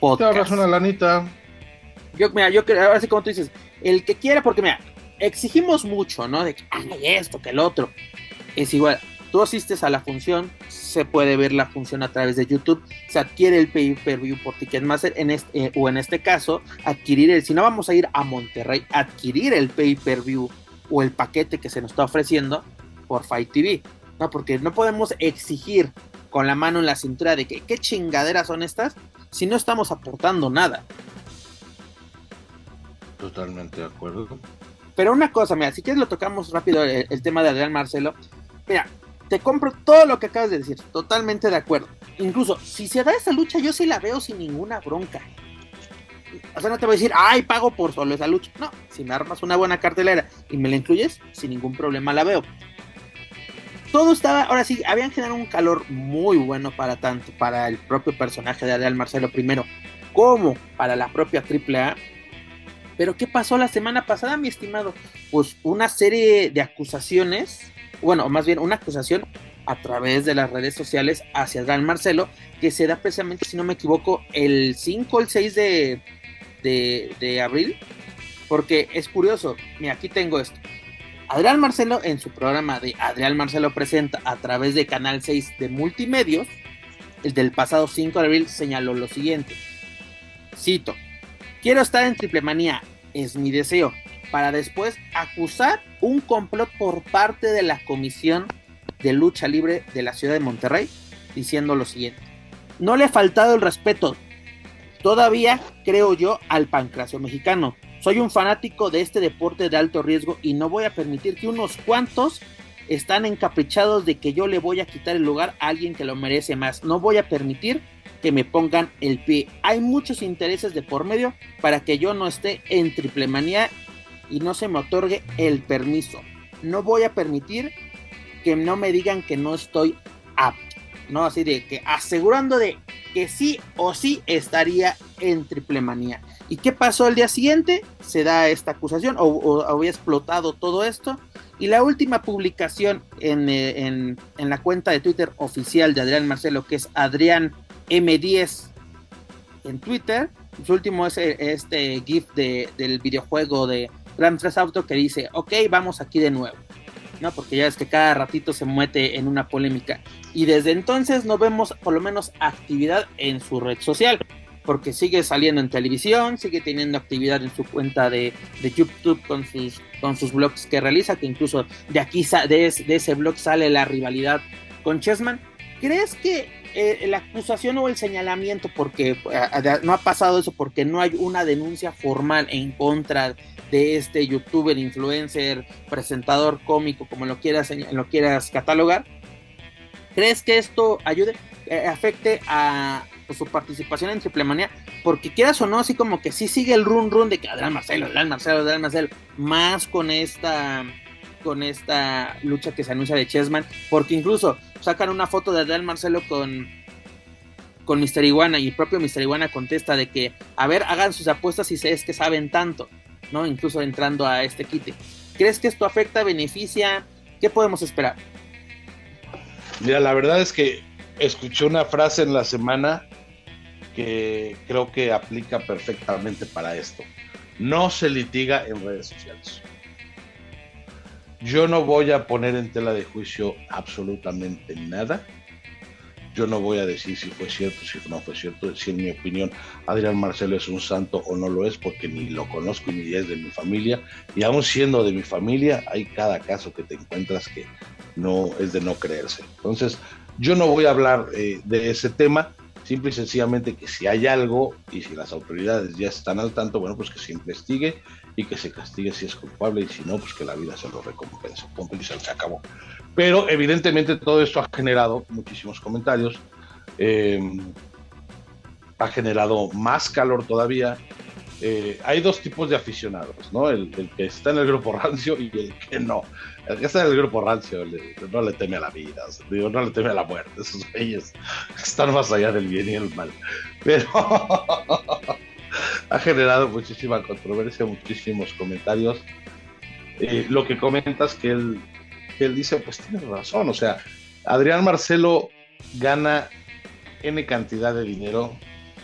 podcast. Te ahorras una lanita. Yo, mira, yo creo, ahora sí como tú dices, el que quiera, porque mira, exigimos mucho, ¿no? De que esto, que el otro. Es igual, tú asistes a la función, se puede ver la función a través de YouTube, se adquiere el pay per view por Ticketmaster, en este, o en este caso, adquirir el, si no vamos a ir a Monterrey, adquirir el pay per view o el paquete que se nos está ofreciendo por Fight TV. No, porque no podemos exigir con la mano en la cintura de que qué chingaderas son estas si no estamos aportando nada. Totalmente de acuerdo. Pero una cosa, mira, si quieres lo tocamos rápido el, tema de Adrián Marcelo. Mira, te compro todo lo que acabas de decir, totalmente de acuerdo. Incluso, si se da esa lucha, yo sí la veo sin ninguna bronca. O sea, no te voy a decir, ay, pago por solo esa lucha. No, si me armas una buena cartelera y me la incluyes, sin ningún problema la veo. Todo estaba, ahora sí, habían generado un calor muy bueno para tanto, para el propio personaje de Adrián Marcelo primero, como para la propia AAA. Pero ¿qué pasó la semana pasada, mi estimado? Pues una serie de acusaciones, bueno, más bien una acusación a través de las redes sociales hacia Adrián Marcelo, que se da precisamente, si no me equivoco, el 5 o el 6 de, de, abril, porque es curioso, mira, aquí tengo esto. Adrián Marcelo en su programa de Adrián Marcelo Presenta a través de Canal 6 de Multimedios, el del pasado 5 de abril, señaló lo siguiente. Cito, quiero estar en Triple Manía, es mi deseo, para después acusar un complot por parte de la Comisión de Lucha Libre de la Ciudad de Monterrey, diciendo lo siguiente. No le ha faltado el respeto, Todavía creo yo al pancracio mexicano. Soy un fanático de este deporte de alto riesgo y no voy a permitir que unos cuantos están encaprichados de que yo le voy a quitar el lugar a alguien que lo merece más. No voy a permitir que me pongan el pie. Hay muchos intereses de por medio para que yo no esté en triple manía y no se me otorgue el permiso. No voy a permitir que no me digan que no estoy apto. ¿no? Así de que asegurando de que sí o sí estaría en triple manía. ¿Y qué pasó el día siguiente? Se da esta acusación o, había explotado todo esto. Y la última publicación eh, en, la cuenta de Twitter oficial de Adrián Marcelo, que es Adrián M10 en Twitter, su último es eh, este GIF del videojuego de Grand Theft Auto que dice, ok, vamos aquí de nuevo. ¿no? Porque ya es que cada ratito se mete en una polémica. Y desde entonces no vemos por lo menos actividad en su red social. Porque sigue saliendo en televisión, sigue teniendo actividad en su cuenta de, YouTube con sus, con sus blogs que realiza, que incluso de aquí, de, ese blog sale la rivalidad con Chessman. ¿Crees que eh, la acusación o el señalamiento, porque eh, no ha pasado eso, porque no hay una denuncia formal en contra de este youtuber, influencer, presentador cómico, como lo quieras, lo quieras catalogar. ¿Crees que esto ayude, eh, afecte a pues, su participación en Triple Manía? Porque quieras o no, así como que sí sigue el run run de que Adrián Marcelo, Adrián Marcelo, Adrián Marcelo, más con esta con esta lucha que se anuncia de Chessman, porque incluso sacan una foto de Adrián Marcelo con con Mr. Iguana y el propio Mr. Iguana contesta de que, a ver, hagan sus apuestas si es que saben tanto. ¿no? Incluso entrando a este quite. ¿Crees que esto afecta, beneficia? ¿Qué podemos esperar? Mira, la verdad es que escuché una frase en la semana que creo que aplica perfectamente para esto. No se litiga en redes sociales. Yo no voy a poner en tela de juicio absolutamente nada. Yo no voy a decir si fue cierto, si no fue cierto, si en mi opinión Adrián Marcelo es un santo o no lo es, porque ni lo conozco ni es de mi familia. Y aún siendo de mi familia, hay cada caso que te encuentras que no es de no creerse. Entonces, yo no voy a hablar eh, de ese tema, simple y sencillamente que si hay algo y si las autoridades ya están al tanto, bueno, pues que se investigue y que se castigue si es culpable y si no, pues que la vida se lo recompense. Punto y se acabó. Pero evidentemente todo esto ha generado muchísimos comentarios, eh, ha generado más calor todavía. Eh, hay dos tipos de aficionados, ¿no? El, que está en el grupo rancio y el que no. Está en el grupo rancio no le teme a la vida, digo, no le teme a la muerte. Esos reyes están más allá del bien y el mal. Pero ha generado muchísima controversia, muchísimos comentarios. Eh, lo que comentas que él, que él dice, pues tiene razón, o sea, Adrián Marcelo gana N cantidad de dinero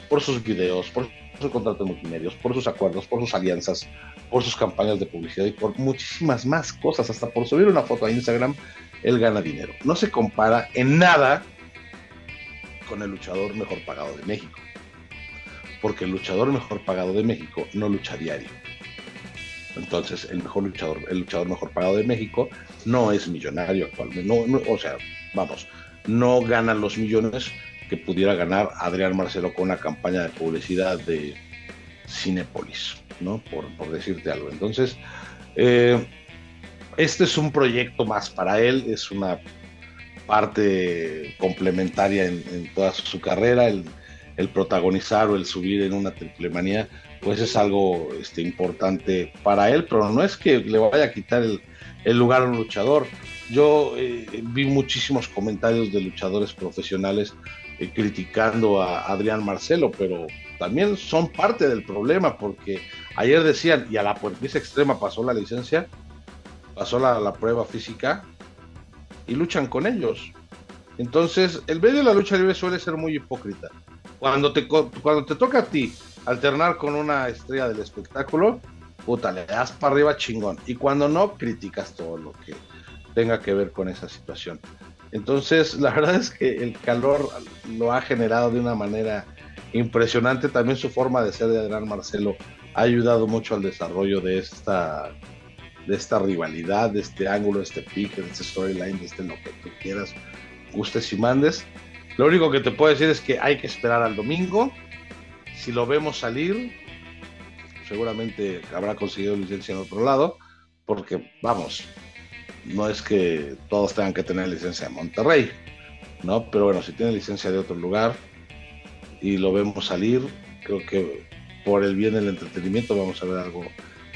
por sus videos, por sus contratos multimedios, por sus acuerdos, por sus alianzas, por sus campañas de publicidad y por muchísimas más cosas, hasta por subir una foto a Instagram, él gana dinero. No se compara en nada con el luchador mejor pagado de México porque el luchador mejor pagado de México no lucha diario. Entonces, el mejor luchador, el luchador mejor pagado de México no es millonario actualmente. O sea, vamos, no gana los millones que pudiera ganar Adrián Marcelo con una campaña de publicidad de Cinepolis, ¿no? Por, decirte algo. Entonces, eh, este es un proyecto más para él, es una parte complementaria en, toda su carrera. El, protagonizar o el subir en una triple manía, pues es algo este, importante para él, pero no es que le vaya a quitar el, lugar a un luchador. Yo eh, vi muchísimos comentarios de luchadores profesionales eh, criticando a Adrián Marcelo, pero también son parte del problema, porque ayer decían, y a la puertiza extrema pasó la licencia, pasó la, la prueba física, y luchan con ellos. Entonces, el medio de la lucha libre suele ser muy hipócrita. Cuando te, cuando te toca a ti alternar con una estrella del espectáculo, puta, le das para arriba chingón. Y cuando no, criticas todo lo que tenga que ver con esa situación. Entonces, la verdad es que el calor lo ha generado de una manera impresionante. También su forma de ser de Adrián Marcelo ha ayudado mucho al desarrollo de esta, de esta rivalidad, de este ángulo, de este pick, de este storyline, de este lo que tú quieras, gustes y mandes. Lo único que te puedo decir es que hay que esperar al domingo. Si lo vemos salir, seguramente habrá conseguido licencia en otro lado, porque vamos, no es que todos tengan que tener licencia en Monterrey, ¿no? Pero bueno, si tiene licencia de otro lugar y lo vemos salir, creo que por el bien del entretenimiento vamos a ver algo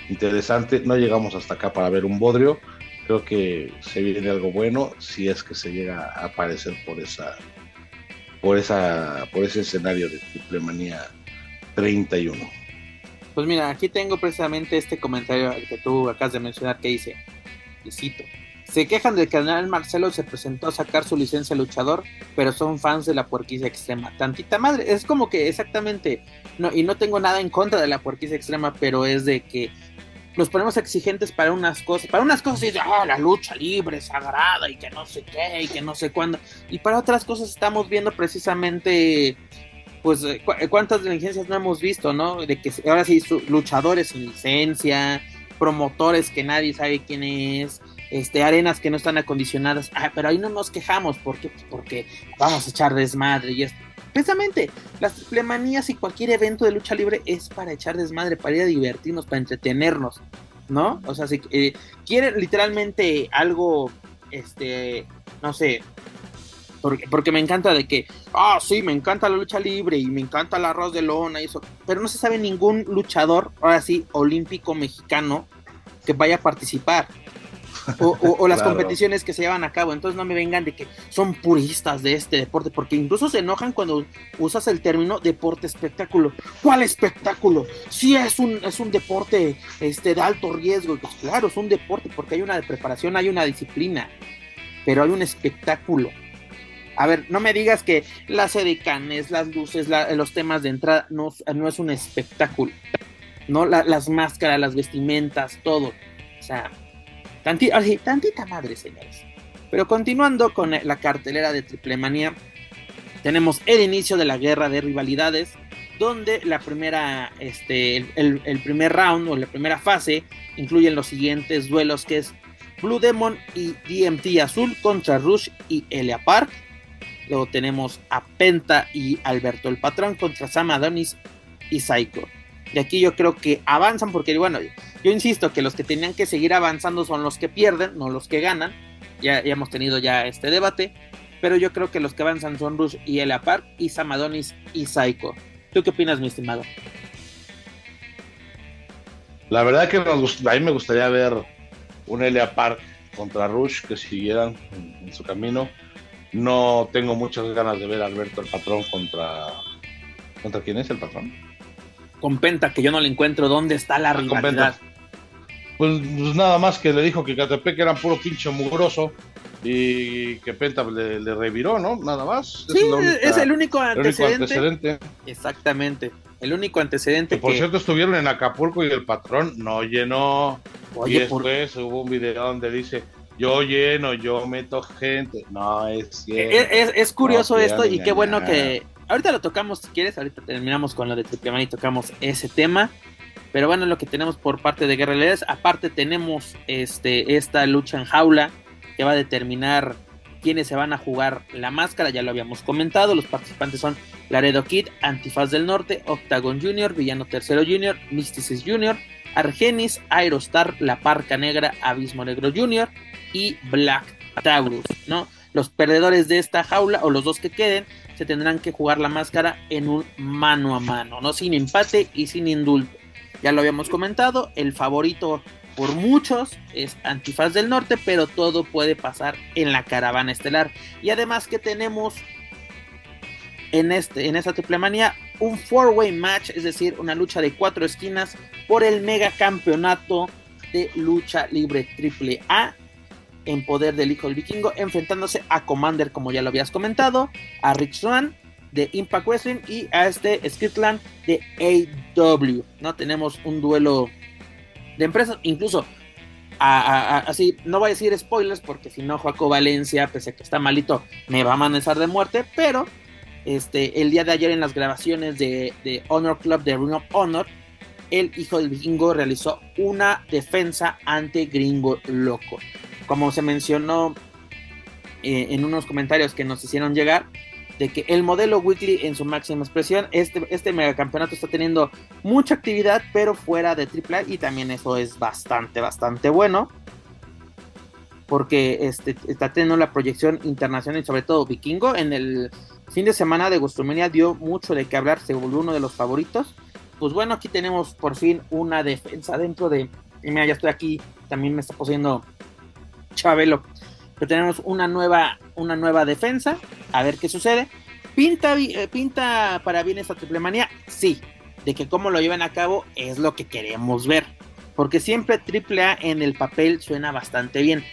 interesante. No llegamos hasta acá para ver un bodrio. Creo que se viene algo bueno si es que se llega a aparecer por esa por, esa, por ese escenario de Triple Manía 31. Pues mira, aquí tengo precisamente este comentario que tú acabas de mencionar que dice, y cito, se quejan de que Daniel Marcelo se presentó a sacar su licencia luchador, pero son fans de la puerquiza extrema. Tantita madre, es como que exactamente, no, y no tengo nada en contra de la puerquiza extrema, pero es de que nos ponemos exigentes para unas cosas. Para unas cosas dice, ah, la lucha libre sagrada y que no sé qué y que no sé cuándo. Y para otras cosas estamos viendo precisamente, pues, eh, eh, cuántas licencias no hemos visto, ¿no? De que ahora sí, luchadores sin licencia, promotores que nadie sabe quién es, este, arenas que no están acondicionadas. Ah, pero ahí no nos quejamos, ¿por qué? Pues porque vamos a echar desmadre y esto. Precisamente, las triplemanías y cualquier evento de lucha libre es para echar desmadre, para ir a divertirnos, para entretenernos, ¿no? O sea, si eh, quieren literalmente algo, este, no sé, porque, porque, me encanta de que, ah, sí, me encanta la lucha libre y me encanta el arroz de lona y eso, pero no se sabe ningún luchador, ahora sí, olímpico mexicano que vaya a participar o, las competiciones que se llevan a cabo. Entonces no me vengan de que son puristas de este deporte, porque incluso se enojan cuando usas el término deporte espectáculo. ¿Cuál espectáculo? Si es un, es un deporte este, de alto riesgo. Pues claro, es un deporte porque hay una preparación, hay una disciplina, pero hay un espectáculo. A ver, no me digas que las edecanes, las luces, los temas de entrada no, no es un espectáculo. No, las máscaras, las vestimentas, todo. O sea, tantita madre, señores. Pero continuando con la cartelera de Triple Manía, tenemos el inicio de la guerra de rivalidades, donde la primera, este, el, el, primer round o la primera fase incluyen los siguientes duelos que es Blue Demon y DMT Azul contra Rush y Elia Park. Luego tenemos a Penta y Alberto el Patrón contra Sam Adonis y Psycho. Y aquí yo creo que avanzan porque, bueno, yo insisto que los que tenían que seguir avanzando son los que pierden, no los que ganan. Ya, hemos tenido ya este debate. Pero yo creo que los que avanzan son Rush y Elia Park y Sam Adonis y Psycho. ¿Tú qué opinas, mi estimado? La verdad que a mí me gustaría ver un Elia Park contra Rush que siguieran en, su camino. No tengo muchas ganas de ver a Alberto el patrón contra. ¿Contra quién es el patrón? Con Penta, que yo no le encuentro dónde está la ah, rivalidad. Pues, pues, nada más que le dijo que Catepec era puro pinche mugroso y que Penta le, reviró, ¿no? Nada más. Sí, es, el, único antecedente. Exactamente. El único antecedente. Que, por cierto, estuvieron en Acapulco y el patrón no llenó. y después hubo un video donde dice: Yo lleno, yo meto gente. No, es cierto. Es, curioso esto y qué bueno que. Ahorita lo tocamos si quieres. Ahorita terminamos con lo de Triple y tocamos ese tema. Pero bueno, lo que tenemos por parte de Guerrilleros. Aparte, tenemos este, esta lucha en jaula que va a determinar quiénes se van a jugar la máscara, ya lo habíamos comentado, los participantes son Laredo Kid, Antifaz del Norte, Octagon Jr., Villano Tercero Jr., Mysticis Jr., Argenis, Aerostar, La Parca Negra, Abismo Negro Jr. y Black Taurus, ¿no? Los perdedores de esta jaula o los dos que queden se tendrán que jugar la máscara en un mano a mano, ¿no? Sin empate y sin indulto. Ya lo habíamos comentado, el favorito por muchos es Antifaz del Norte, pero todo puede pasar en la caravana estelar. Y además que tenemos en, este, en esta triple manía un four-way match, es decir, una lucha de cuatro esquinas por el mega campeonato de lucha libre triple A en poder del hijo del vikingo, enfrentándose a Commander, como ya lo habías comentado, a Rich Swan de Impact Wrestling y a este Skitland de AW. ¿no? Tenemos un duelo de empresas, incluso así, no voy a decir spoilers porque si no, Joaco Valencia, pese a que está malito, me va a amanecer de muerte, pero este, el día de ayer en las grabaciones de, Honor Club de Ring of Honor, el hijo del vikingo realizó una defensa ante Gringo Loco. Como se mencionó eh, en unos comentarios que nos hicieron llegar, de que el modelo weekly en su máxima expresión, este, este megacampeonato está teniendo mucha actividad, pero fuera de AAA y también eso es bastante, bastante bueno. Porque este, está teniendo la proyección internacional y sobre todo Vikingo en el fin de semana de Gustumenia dio mucho de qué hablar, se volvió uno de los favoritos. Pues bueno, aquí tenemos por fin una defensa dentro de... Y mira, ya estoy aquí, también me está poseyendo Chabelo que tenemos una nueva, una nueva defensa, a ver qué sucede. ¿Pinta, eh, ¿Pinta para bien esta triple manía? Sí, de que cómo lo llevan a cabo es lo que queremos ver, porque siempre triple A en el papel suena bastante bien.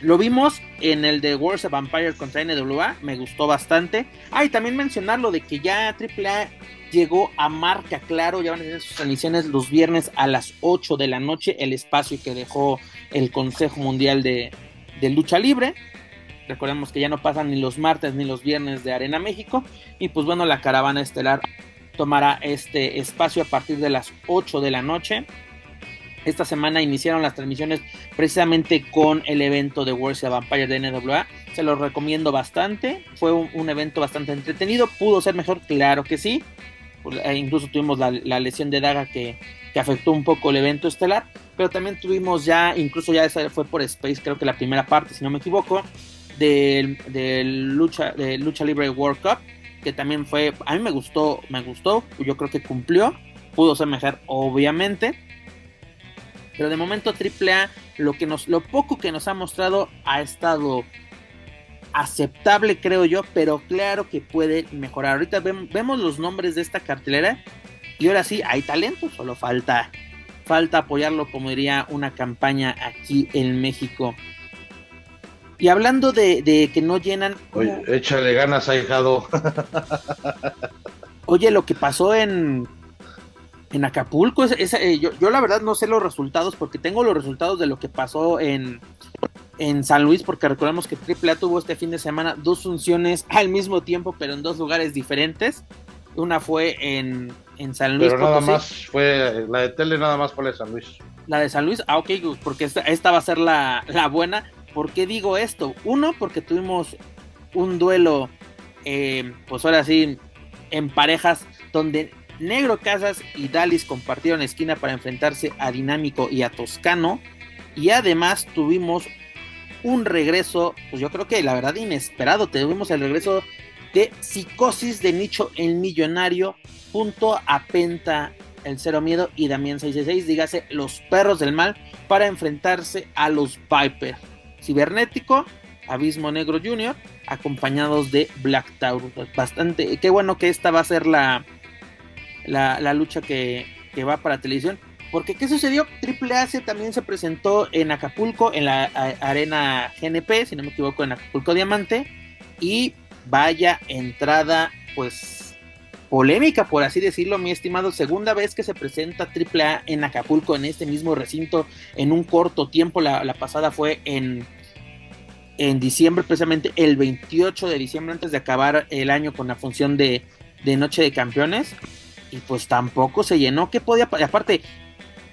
Lo vimos en el de Wars of Vampire contra NWA, me gustó bastante. Ah, y también mencionarlo de que ya AAA llegó a marca, claro, ya van a tener sus transmisiones los viernes a las 8 de la noche, el espacio que dejó el Consejo Mundial de, de lucha libre. Recordemos que ya no pasan ni los martes ni los viernes de Arena México. Y pues bueno, la caravana estelar tomará este espacio a partir de las 8 de la noche. Esta semana iniciaron las transmisiones precisamente con el evento de World of Vampire de NWA. Se lo recomiendo bastante. Fue un, evento bastante entretenido. ¿Pudo ser mejor? Claro que sí. Eh, incluso tuvimos la, lesión de Daga que, que afectó un poco el evento estelar pero también tuvimos ya, incluso ya esa fue por Space, creo que la primera parte, si no me equivoco, del, lucha, de lucha libre World Cup, que también fue, a mí me gustó, me gustó, yo creo que cumplió, pudo ser obviamente, pero de momento AAA, lo que nos, lo poco que nos ha mostrado ha estado aceptable, creo yo, pero claro que puede mejorar. Ahorita vemos los nombres de esta cartelera y ahora sí hay talento, solo falta falta apoyarlo, como diría una campaña aquí en México. Y hablando de, que no llenan. Oye, échale ganas, ahijado. Oye, lo que pasó en. en Acapulco. Eh, yo, yo, la verdad no sé los resultados porque tengo los resultados de lo que pasó en, en San Luis, porque recordemos que AAA tuvo este fin de semana dos funciones al mismo tiempo, pero en dos lugares diferentes. Una fue en, en San Luis. Pero nada más fue, la de tele nada más fue la de San Luis. La de San Luis, ah, ok, porque esta, esta va a ser la, la, buena. ¿Por qué digo esto? Uno, porque tuvimos un duelo, eh, pues ahora sí, en parejas, donde Negro Casas y Dalis compartieron esquina para enfrentarse a Dinámico y a Toscano. Y además tuvimos un regreso, pues yo creo que la verdad inesperado. Tuvimos el regreso de Psicosis de Nicho el Millonario junto a Penta el Cero Miedo y Damián 666, dígase los perros del mal, para enfrentarse a los Viper. Cibernético, Abismo Negro Jr., acompañados de Black Taurus. Bastante, qué bueno que esta va a ser la, la, lucha que, va para televisión. Porque, ¿qué sucedió? Triple A también se presentó en Acapulco, en la arena GNP, si no me equivoco, en Acapulco Diamante. Y vaya entrada, pues, polémica, por así decirlo, mi estimado. Segunda vez que se presenta Triple A en Acapulco, en este mismo recinto, en un corto tiempo. La, la pasada fue en, en diciembre, precisamente el 28 de diciembre, antes de acabar el año con la función de, de Noche de Campeones y pues tampoco se llenó. ¿Qué podía? Aparte,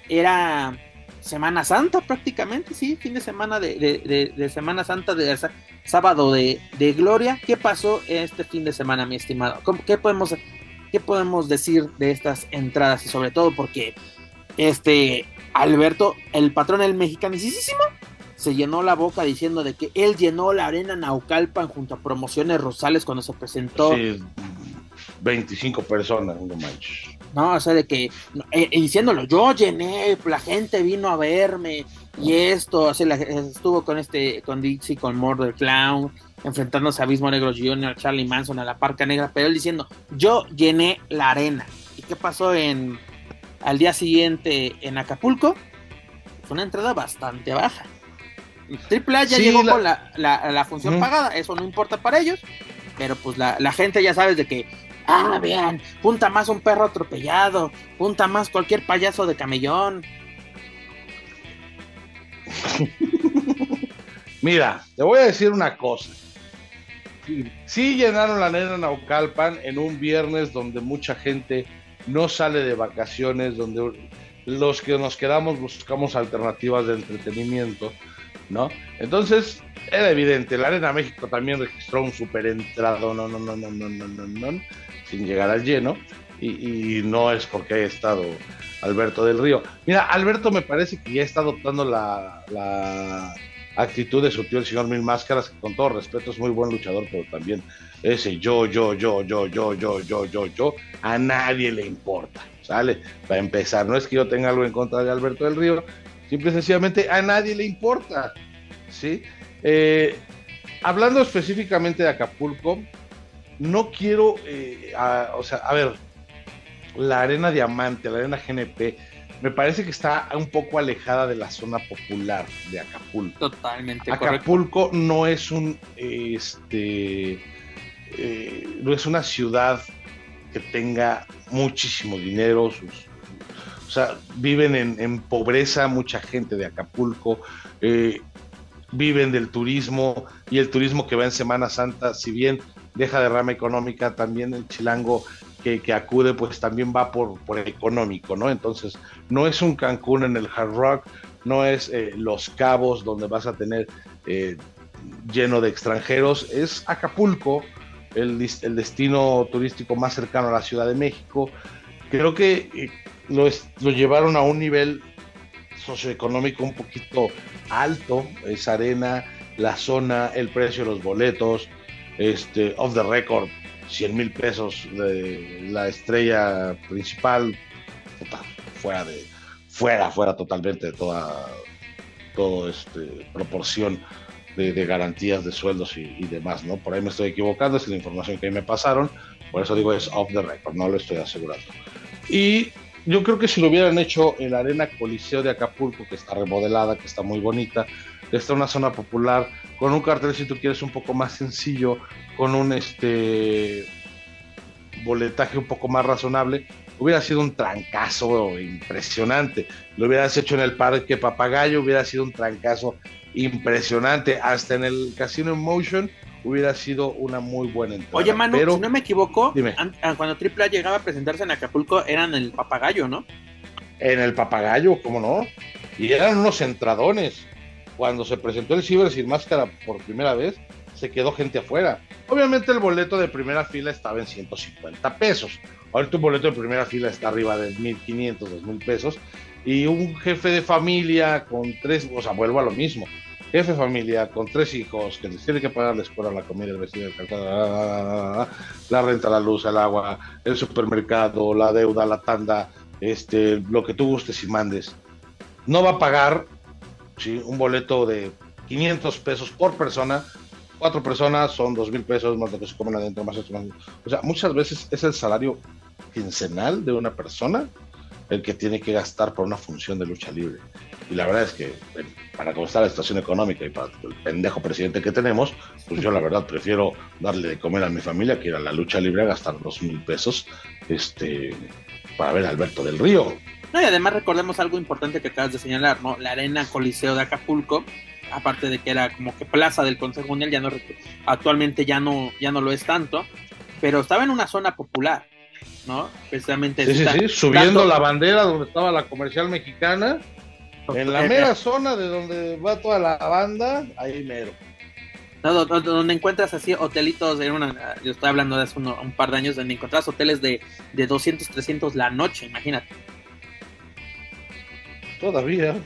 era Semana Santa prácticamente, sí, fin de semana de, Semana Santa, de sábado de, Gloria. ¿Qué pasó este fin de semana, mi estimado? ¿Qué podemos, ¿Qué podemos decir de estas entradas? Y sobre todo porque este Alberto, el patrón del mexicanicísimo, se llenó la boca diciendo de que él llenó la arena Naucalpan junto a Promociones Rosales cuando se presentó 25 personas, no manches. No, o sea, de que, eh, diciéndolo, yo llené, la gente vino a verme, y esto, así estuvo con este, con Dixie, con Murder Clown, enfrentándose a Abismo Negro Jr., Charlie Manson, a la Parca Negra, pero él diciendo, yo llené la arena. ¿Y qué pasó en al día siguiente en Acapulco? Fue una entrada bastante baja. Triple A ya llegó con la, la, función pagada, eso no importa para ellos, pero pues la, la gente ya sabes de que Ah, vean, punta más un perro atropellado, punta más cualquier payaso de camellón. Mira, te voy a decir una cosa. Sí llenaron la nena Naucalpan en un viernes donde mucha gente no sale de vacaciones, donde los que nos quedamos buscamos alternativas de entretenimiento, ¿no? Entonces, era evidente, la Arena México también registró un super entrado, no, no, no, no, no, no, no, no sin llegar al lleno, y, no es porque haya estado Alberto del Río. Mira, Alberto me parece que ya está adoptando la, actitud de su tío el señor Mil Máscaras, que con todo respeto es muy buen luchador, pero también ese yo, yo, yo, yo, yo, yo, yo, yo, yo, a nadie le importa, ¿sale? Para empezar, no es que yo tenga algo en contra de Alberto del Río, simple y sencillamente a nadie le importa, ¿sí? Eh, hablando específicamente de Acapulco, no quiero, eh, o sea, a ver, la arena diamante, la arena GNP, me parece que está un poco alejada de la zona popular de Acapulco. Totalmente. Acapulco no es un, este, eh, no es una ciudad que tenga muchísimo dinero, sus, o sea, viven en, pobreza mucha gente de Acapulco, eh, viven del turismo y el turismo que va en Semana Santa, si bien deja derrama económica, también el chilango que, acude pues también va por, por económico, ¿no? Entonces, no es un Cancún en el Hard Rock, no es eh, Los Cabos donde vas a tener eh, lleno de extranjeros, es Acapulco, el, el, destino turístico más cercano a la Ciudad de México. Creo que eh, lo, lo llevaron a un nivel socioeconómico un poquito alto, esa arena, la zona, el precio de los boletos, este, off the record, 100 mil pesos de la estrella principal, fuera de, fuera, fuera totalmente de toda, todo este, proporción de, garantías de sueldos y, demás, ¿no? Por ahí me estoy equivocando, es la información que ahí me pasaron, por eso digo es off the record, no lo estoy asegurando. Y yo creo que si lo hubieran hecho en la Arena Coliseo de Acapulco, que está remodelada, que está muy bonita, que está en una zona popular, con un cartel si tú quieres un poco más sencillo, con un este boletaje un poco más razonable, hubiera sido un trancazo impresionante. Lo hubieras hecho en el Parque Papagayo, hubiera sido un trancazo impresionante. Hasta en el Casino in Motion hubiera sido una muy buena entrada. Oye, Manu, Pero, si no me equivoco, Dime. an- a- cuando AAA llegaba a presentarse en Acapulco, eran el papagayo, ¿no? en el Papagayo, ¿cómo no? Y eran unos entradones. Cuando se presentó el Ciber sin máscara por primera vez, se quedó gente afuera. Obviamente el boleto de primera fila estaba en 150 pesos. Ahorita un boleto de primera fila está arriba de 1.500, 2.000 pesos. Y un jefe de familia con tres, o sea, vuelvo a lo mismo. Jefe de familia con tres hijos que les tiene que pagar la escuela, la comida, el vestido, el calzado, la renta, la luz, el agua, el supermercado, la deuda, la tanda, este, lo que tú gustes y mandes. No va a pagar ¿sí? un boleto de 500 pesos por persona. Cuatro personas son dos mil pesos más lo que se comen adentro, más más O sea, muchas veces es el salario quincenal de una persona el que tiene que gastar por una función de lucha libre. Y la verdad es que para cómo está la situación económica y para el pendejo presidente que tenemos, pues yo la verdad prefiero darle de comer a mi familia que ir a la lucha libre a gastar dos mil pesos este, para ver a Alberto del Río. No, y además recordemos algo importante que acabas de señalar, ¿no? La arena Coliseo de Acapulco, aparte de que era como que plaza del Consejo Mundial, ya no actualmente ya no, ya no lo es tanto, pero estaba en una zona popular, ¿no? Precisamente Sí, sí, está- sí, subiendo tanto- la bandera donde estaba la comercial mexicana, en la mera zona de donde va toda la banda, ahí mero. No, do- do- donde encuentras así hotelitos, en una, yo estoy hablando de hace uno- un par de años, donde encontrás hoteles de, de 200, 300 la noche, imagínate. Todavía.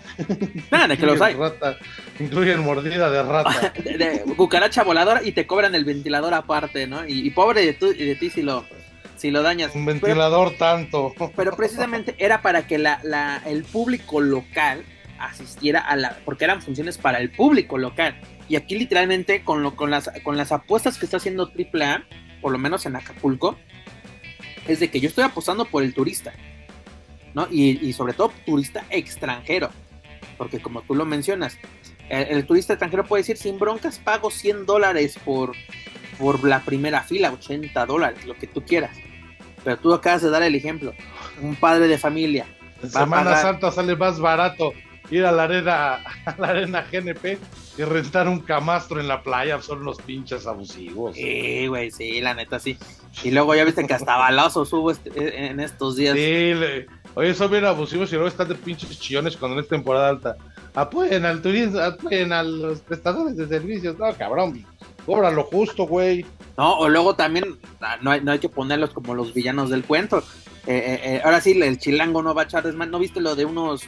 Nada, de que los hay. Incluyen rata, incluyen mordida de rata. De, de cucaracha voladora y te cobran el ventilador aparte, ¿no? Y, y pobre de, tú- de ti si lo, si lo dañas. Un Pero- ventilador tanto. pero precisamente era para que la, la- el público local asistiera a la porque eran funciones para el público local y aquí literalmente con lo con las con las apuestas que está haciendo AAA por lo menos en Acapulco es de que yo estoy apostando por el turista no y, y sobre todo turista extranjero porque como tú lo mencionas el, el turista extranjero puede decir sin broncas pago 100 dólares por por la primera fila 80 dólares lo que tú quieras pero tú acabas de dar el ejemplo un padre de familia En Semana pagar. Santa sale más barato ir a la arena, a la arena GNP que rentar un camastro en la playa. Son unos pinches abusivos. Sí, güey, sí, la neta sí. Y luego ya viste que hasta balazos hubo este- en estos días. Sí, le- oye, son bien abusivos y luego están de pinches chillones cuando no es temporada alta. Apoyen al turismo, apoyen a los prestadores de servicios. No, cabrón, cobra lo justo, güey. No, o luego también ah, no hay, no hay que ponerlos como los villanos del cuento. Eh, eh, eh, ahora sí, el chilango no va a echar desmadre. ¿No viste lo de unos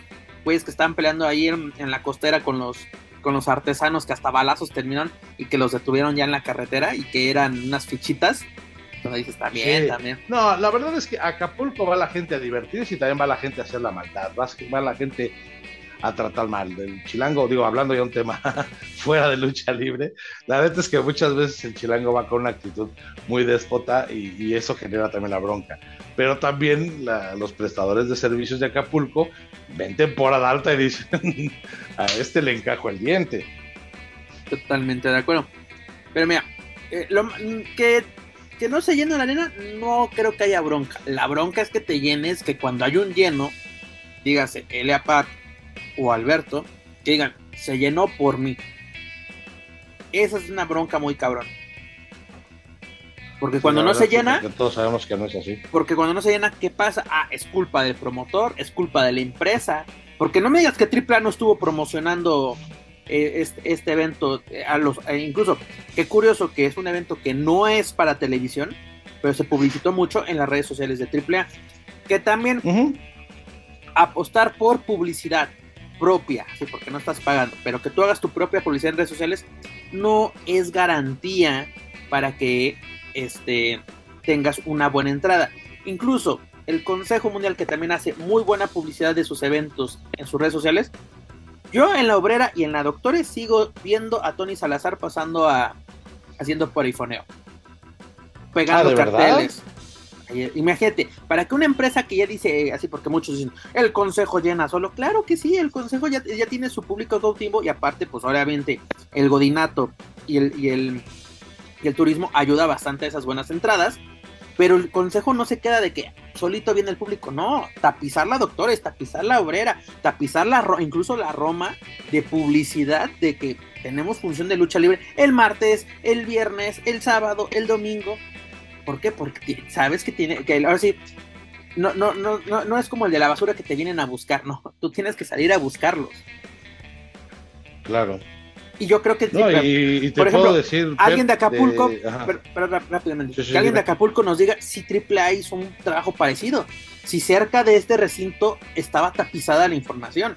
güeyes que estaban peleando ahí en, en la costera con los con los artesanos que hasta balazos terminan y que los detuvieron ya en la carretera y que eran unas fichitas? Entonces dices, también, Sí. también. No, la verdad es que a Acapulco va la gente a divertirse y también va la gente a hacer la maldad. Va, va la gente a tratar mal. Del chilango, digo, hablando ya un tema fuera de lucha libre, la verdad es que muchas veces el chilango va con una actitud muy déspota y, y eso genera también la bronca. Pero también la- los prestadores de servicios de Acapulco ven temporada alta y dicen, a este le encajo el diente. Totalmente de acuerdo. Pero mira, eh, lo- que, que no se llene la arena, no creo que haya bronca. La bronca es que te llenes, que cuando hay un lleno, dígase Elia Park o Alberto, que digan, se llenó por mí. Esa es una bronca muy cabrón. Porque cuando no se llena, todos sabemos que no es así. porque cuando no se llena, ¿qué pasa? Ah, es culpa del promotor, es culpa de la empresa. Porque no me digas que AAA no estuvo promocionando este, este evento eh, a los eh, incluso qué curioso que es un evento que no es para televisión, pero se publicitó mucho en las redes sociales de AAA. Que también apostar por publicidad propia, sí, porque no estás pagando, pero que tú hagas tu propia publicidad en redes sociales no es garantía para que este, tengas una buena entrada. Incluso el Consejo Mundial, que también hace muy buena publicidad de sus eventos en sus redes sociales, yo en la obrera y en la doctores sigo viendo a Tony Salazar pasando a haciendo perifoneo, pegando Ah, ¿de verdad? carteles. Ayer- Imagínate, para que una empresa que ya dice, eh, así porque muchos dicen, el consejo llena solo, claro que sí, el consejo ya, ya tiene su público cautivo y aparte, pues obviamente el godinato y el, y el, y el turismo ayuda bastante a esas buenas entradas. Pero el consejo no se queda de que solito viene el público, no, tapizar la doctores, tapizar la obrera, tapizar la incluso la Roma de publicidad de que tenemos función de lucha libre el martes, el viernes, el sábado, el domingo. ¿Por qué? Porque sabes que tiene, que ahora sí, no, no, no, no, no es como el de la basura que te vienen a buscar, no, tú tienes que salir a buscarlos. Claro. Y yo creo que, no, y, te por ejemplo, puedo decir, alguien de Acapulco, pero, rápidamente, que alguien de Acapulco nos diga si AAA hizo un trabajo parecido, si cerca de este recinto estaba tapizada la información,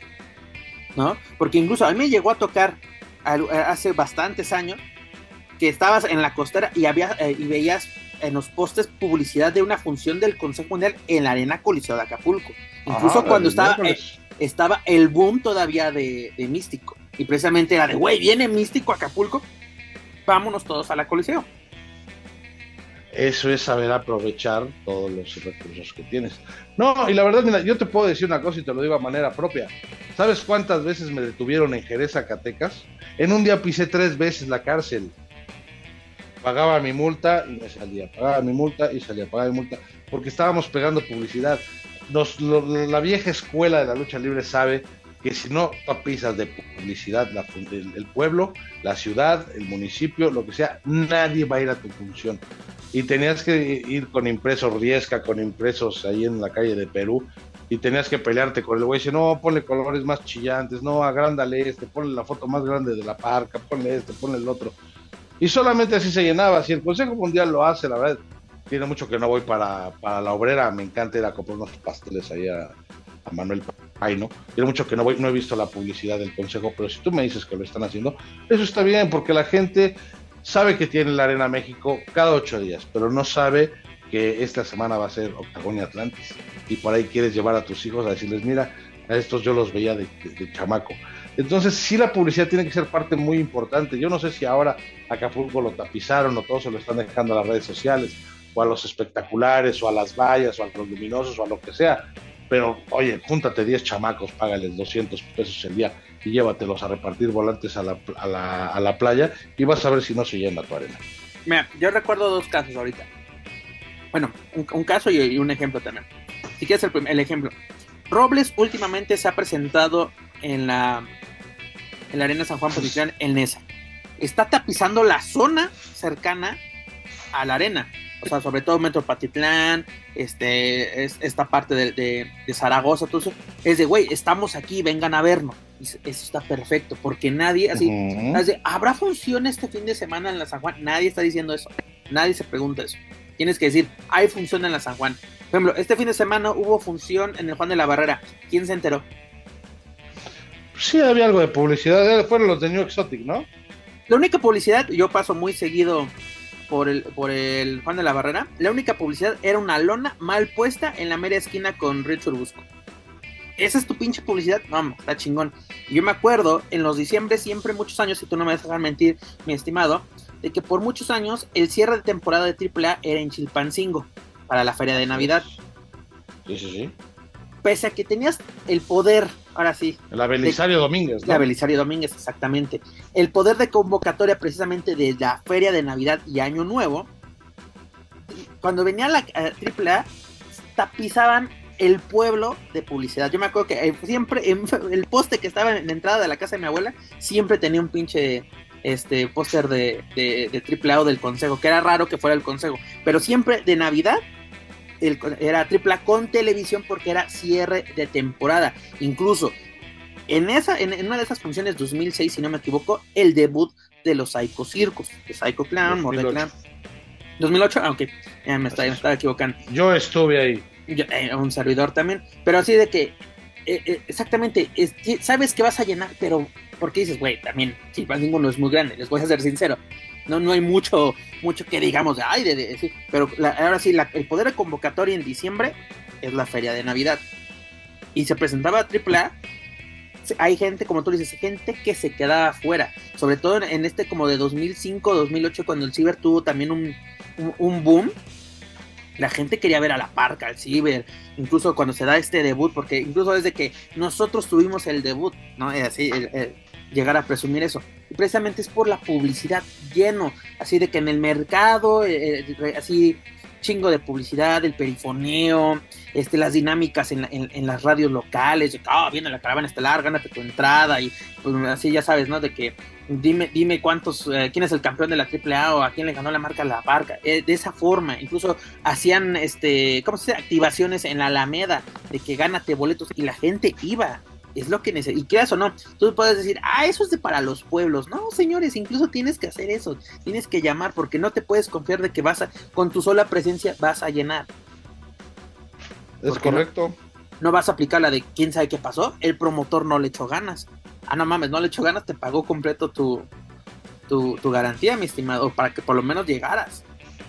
¿no? Porque incluso a mí me llegó a tocar hace bastantes años que estabas en la costera y había eh, y veías en los postes publicidad de una función del Consejo Mundial en la Arena Coliseo de Acapulco. Incluso cuando estaba, eh, estaba el boom todavía de, de Místico. Y precisamente era de, güey, viene Místico Acapulco, vámonos todos a la Coliseo. Eso es saber aprovechar todos los recursos que tienes. No, y la verdad, mira, yo te puedo decir una cosa y te lo digo a manera propia. ¿Sabes cuántas veces me detuvieron en Jerez, Zacatecas? En un día pisé tres veces la cárcel. Pagaba mi multa y me salía. Pagaba mi multa y salía. Pagaba mi multa. Porque estábamos pegando publicidad. la vieja escuela de la lucha libre sabe que si no pisas de publicidad el, pueblo, la ciudad, el municipio, lo que sea, nadie va a ir a tu función. Y tenías que ir con impresos Riesca, con impresos ahí en la calle de Perú, y tenías que pelearte con el güey, dice, no, ponle colores más chillantes, no, agrándale este, ponle la foto más grande de la parca, ponle este, ponle el otro. Y solamente así se llenaba. Si el Consejo Mundial lo hace, la verdad, tiene mucho que no voy para, para la obrera, me encanta ir a comprar unos pasteles ahí a, Manuel Paino. Tiene mucho que no, voy, no he visto la publicidad del consejo, pero si tú me dices que lo están haciendo, eso está bien, porque la gente sabe que tiene la Arena México cada ocho días, pero no sabe que esta semana va a ser Octagon y Atlantis. Y por ahí quieres llevar a tus hijos a decirles, mira, a estos yo los veía de, chamaco. Entonces, sí, la publicidad tiene que ser parte muy importante. Yo no sé si ahora Acapulco lo tapizaron o todos se lo están dejando a las redes sociales, o a los espectaculares, o a las vallas, o a los luminosos, o a lo que sea. Pero, oye, júntate 10 chamacos, págales 200 pesos el día y llévatelos a repartir volantes a la, a la, a la playa y vas a ver si no se llena tu arena. Mira, yo recuerdo dos casos ahorita. Bueno, un, caso y, un ejemplo también. Si quieres el, el ejemplo. Robles últimamente se ha presentado en la, en la Arena San Juan Posición en Nesa. Está tapizando la zona cercana a la arena o sea, sobre todo Metro Patitlán, este, es, esta parte de, de, Zaragoza, todo eso, es de, güey, estamos aquí, vengan a vernos. eso está perfecto, porque nadie, así, ¿habrá función este fin de semana en la San Juan? Nadie está diciendo eso, nadie se pregunta eso. Tienes que decir, hay función en la San Juan. Por ejemplo, este fin de semana hubo función en el Juan de la Barrera. ¿Quién se enteró? Sí, había algo de publicidad. Fueron los de New Exotic, ¿no? La única publicidad, yo paso muy seguido por el, por el Juan de la Barrera, la única publicidad era una lona mal puesta en la media esquina con Richard Busco. ¿Esa es tu pinche publicidad? No, está chingón. Yo me acuerdo en los diciembre, siempre muchos años, si tú no me dejas mentir, mi estimado, de que por muchos años el cierre de temporada de AAA era en Chilpancingo, para la feria de Navidad. Sí, sí, sí. Pese a que tenías el poder ahora sí. La Belisario Domínguez. La Belisario Domínguez, exactamente. El poder de convocatoria precisamente de la Feria de Navidad y Año Nuevo. Cuando venía la AAA, tapizaban el pueblo de publicidad. Yo me acuerdo que eh, siempre el poste que estaba en la entrada de la casa de mi abuela siempre tenía un pinche este póster de, de, de AAA o del consejo, que era raro que fuera el consejo, pero siempre de Navidad era tripla con televisión porque era cierre de temporada. Incluso en, esa, en, una de esas funciones 2006, si no me equivoco, el debut de los Psycho Circus, de Psycho Clown, Morde Clown. 2008, aunque me, estaba, equivocando. Yo estuve ahí. Eh, un servidor también, pero así de que eh, eh, exactamente, sabes que vas a llenar, pero porque dices, güey, también Chilpancingo no es muy grande, les voy a ser sincero. No, no hay mucho, mucho que digamos de ay, de, pero ahora sí, el poder de convocatoria en diciembre es la feria de Navidad. Y se presentaba AAA. Hay gente, como tú dices, gente que se quedaba afuera. Sobre todo en, este como de 2005, 2008, cuando el Ciber tuvo también un, un, boom. La gente quería ver a la parca, al Ciber, incluso cuando se da este debut, porque incluso desde que nosotros tuvimos el debut, ¿no? Así, el, llegar a presumir eso. Y precisamente es por la publicidad lleno, así de que en el mercado, eh, eh, así chingo de publicidad, el perifoneo, este, las dinámicas en, en, las radios locales, de que, oh, viene la caravana estelar, gánate tu entrada, y pues así ya sabes, ¿no? De que dime, dime cuántos, eh, quién es el campeón de la AAA o a quién le ganó la marca La Barca, eh, de esa forma, incluso hacían, este, ¿cómo se dice? Activaciones en la Alameda, de que gánate boletos, y la gente iba, es lo que necesitas. Y creas o no, tú puedes decir, ah, eso es de para los pueblos. No, señores, incluso tienes que hacer eso. Tienes que llamar porque no te puedes confiar de que vas a, con tu sola presencia vas a llenar. Es correcto. No, vas a aplicar la de quién sabe qué pasó. El promotor no le echó ganas. Ah, no mames, no le echó ganas, te pagó completo tu, tu, tu garantía, mi estimado, para que por lo menos llegaras.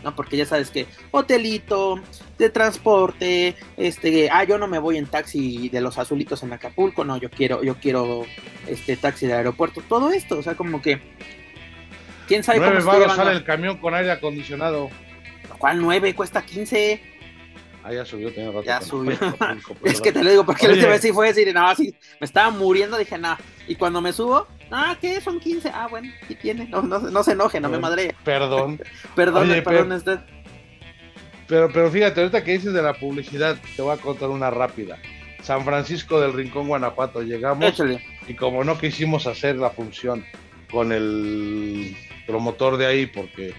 ¿No? Porque ya sabes que hotelito, de transporte, este, ah, yo no me voy en taxi de los azulitos en Acapulco, no, yo quiero, yo quiero este taxi de aeropuerto, todo esto, o sea, como que quién sabe nueve cómo sale el camión con aire acondicionado. ¿Cuál nueve? Cuesta 15. Ah, ya subió, tiene rato. Ya subió. es que te lo digo porque la última vez sí fue decir, no, sí, me estaba muriendo, dije, no. Y cuando me subo, Ah, ¿qué? Son 15. Ah, bueno, ¿qué tiene? No, no, se enoje, no me madre. Perdón. perdón, perdón, usted. Pero, pero fíjate, ahorita que dices de la publicidad, te voy a contar una rápida. San Francisco del Rincón, Guanajuato, llegamos y como no quisimos hacer la función con el promotor de ahí, porque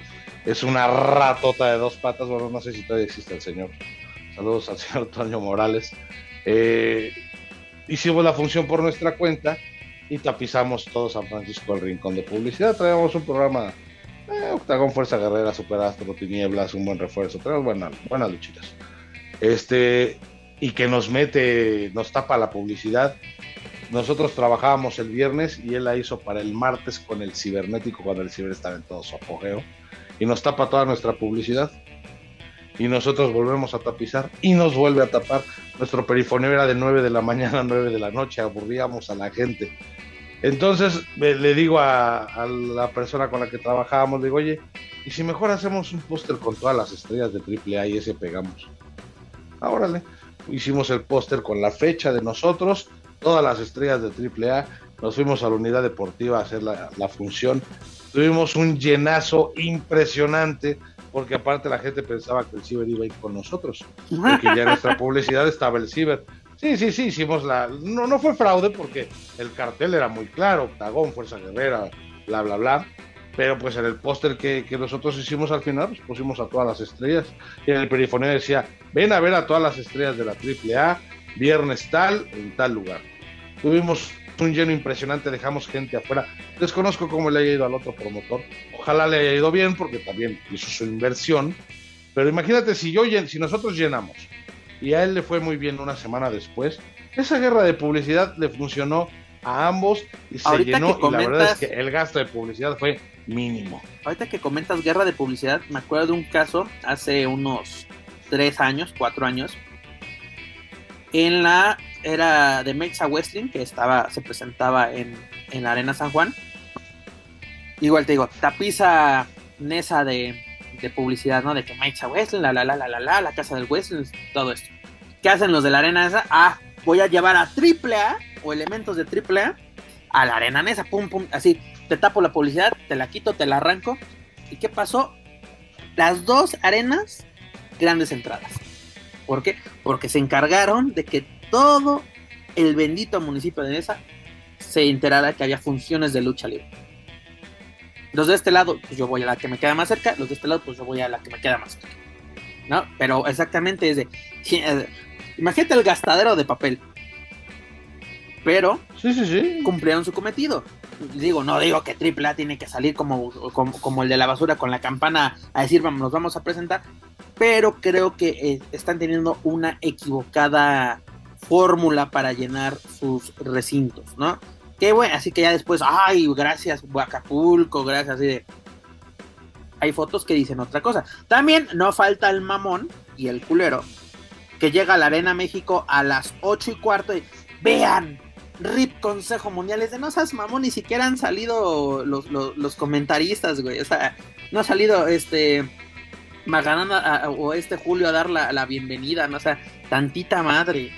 es una ratota de dos patas, bueno, no sé si todavía existe el señor. Saludos al señor Antonio Morales. Eh, hicimos la función por nuestra cuenta y tapizamos todo San Francisco el rincón de publicidad. Traemos un programa, eh, Octagón Fuerza Guerrera, Superastro, Tinieblas, un buen refuerzo. Traemos buenas, buenas luchitas. Este, y que nos mete, nos tapa la publicidad. Nosotros trabajábamos el viernes y él la hizo para el martes con el cibernético cuando el ciber estaba en todo su apogeo. Y nos tapa toda nuestra publicidad y nosotros volvemos a tapizar y nos vuelve a tapar. Nuestro perifoneo era de 9 de la mañana a 9 de la noche, aburríamos a la gente. Entonces le digo a, la persona con la que trabajábamos, le digo, oye, ¿y si mejor hacemos un póster con todas las estrellas de AAA y ese pegamos? Ahora hicimos el póster con la fecha de nosotros, todas las estrellas de AAA, nos fuimos a la unidad deportiva a hacer la función, tuvimos un llenazo impresionante, porque aparte la gente pensaba que el ciber iba a ir con nosotros, porque ya en nuestra publicidad estaba el ciber. Sí, sí, sí, hicimos la... No, no fue fraude porque el cartel era muy claro, Octagón, Fuerza Guerrera, bla, bla, bla. Pero pues en el póster que, nosotros hicimos al final, pues pusimos a todas las estrellas. Y en el perifoneo decía, ven a ver a todas las estrellas de la AAA, viernes tal, en tal lugar. Tuvimos un lleno impresionante, dejamos gente afuera. Desconozco cómo le haya ido al otro promotor. Ojalá le haya ido bien porque también hizo su inversión. Pero imagínate si yo si nosotros llenamos y a él le fue muy bien una semana después. Esa guerra de publicidad le funcionó a ambos y se llenó y la verdad es que el gasto de publicidad fue mínimo. Ahorita que comentas guerra de publicidad, me acuerdo de un caso hace unos tres años, cuatro años, en la era de Mexa Wrestling que estaba, se presentaba en, en la Arena San Juan. Igual te digo, tapiza Nesa de, de publicidad, ¿no? De que Mike Wesley, la la la la la la, la casa del Wesley, todo esto. ¿Qué hacen los de la arena esa? Ah, voy a llevar a AAA o elementos de AAA a la arena esa, pum pum, así, te tapo la publicidad, te la quito, te la arranco. ¿Y qué pasó? Las dos arenas, grandes entradas. ¿Por qué? Porque se encargaron de que todo el bendito municipio de Nesa se enterara que había funciones de lucha libre. Los de este lado, pues yo voy a la que me queda más cerca, los de este lado, pues yo voy a la que me queda más cerca. ¿No? Pero exactamente es de. Imagínate el gastadero de papel. Pero sí, sí, sí. cumplieron su cometido. Digo, no digo que AAA tiene que salir como, como, el de la basura con la campana a decir, vamos, nos vamos a presentar. Pero creo que eh, están teniendo una equivocada fórmula para llenar sus recintos, ¿no? Qué bueno, así que ya después, ay, gracias Acapulco, gracias, así de... Hay fotos que dicen otra cosa. También no falta el mamón y el culero que llega a la Arena México a las ocho y cuarto y vean, RIP Consejo Mundial, es de no seas mamón, ni siquiera han salido los, comentaristas, güey. O sea, no ha salido este Maganana o este Julio a dar la, la bienvenida, ¿no? O sea, tantita madre.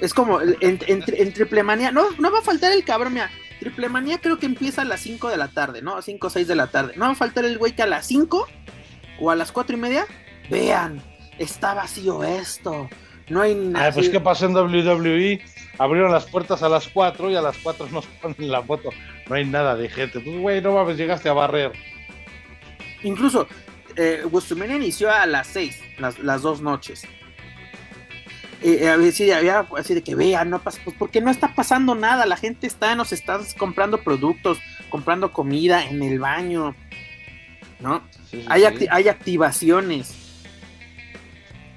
Es como en, en, Triplemanía, no, no va a faltar el cabrón, mira. Triplemanía creo que empieza a las 5 de la tarde, ¿no? A 5 o 6 de la tarde. No va a faltar el güey que a las 5 o a las 4 y media, vean, está vacío esto, no hay nada. pues ¿qué pasó en WWE? Abrieron las puertas a las 4 y a las 4 nos ponen la foto. No hay nada de gente. Pues, güey, no mames, llegaste a barrer. Incluso, eh, inició a las 6, las, las dos noches. Eh, había así de que vean, no pasa, pues porque no está pasando nada, la gente está, nos está comprando productos, comprando comida en el baño, ¿no? hay, hay activaciones.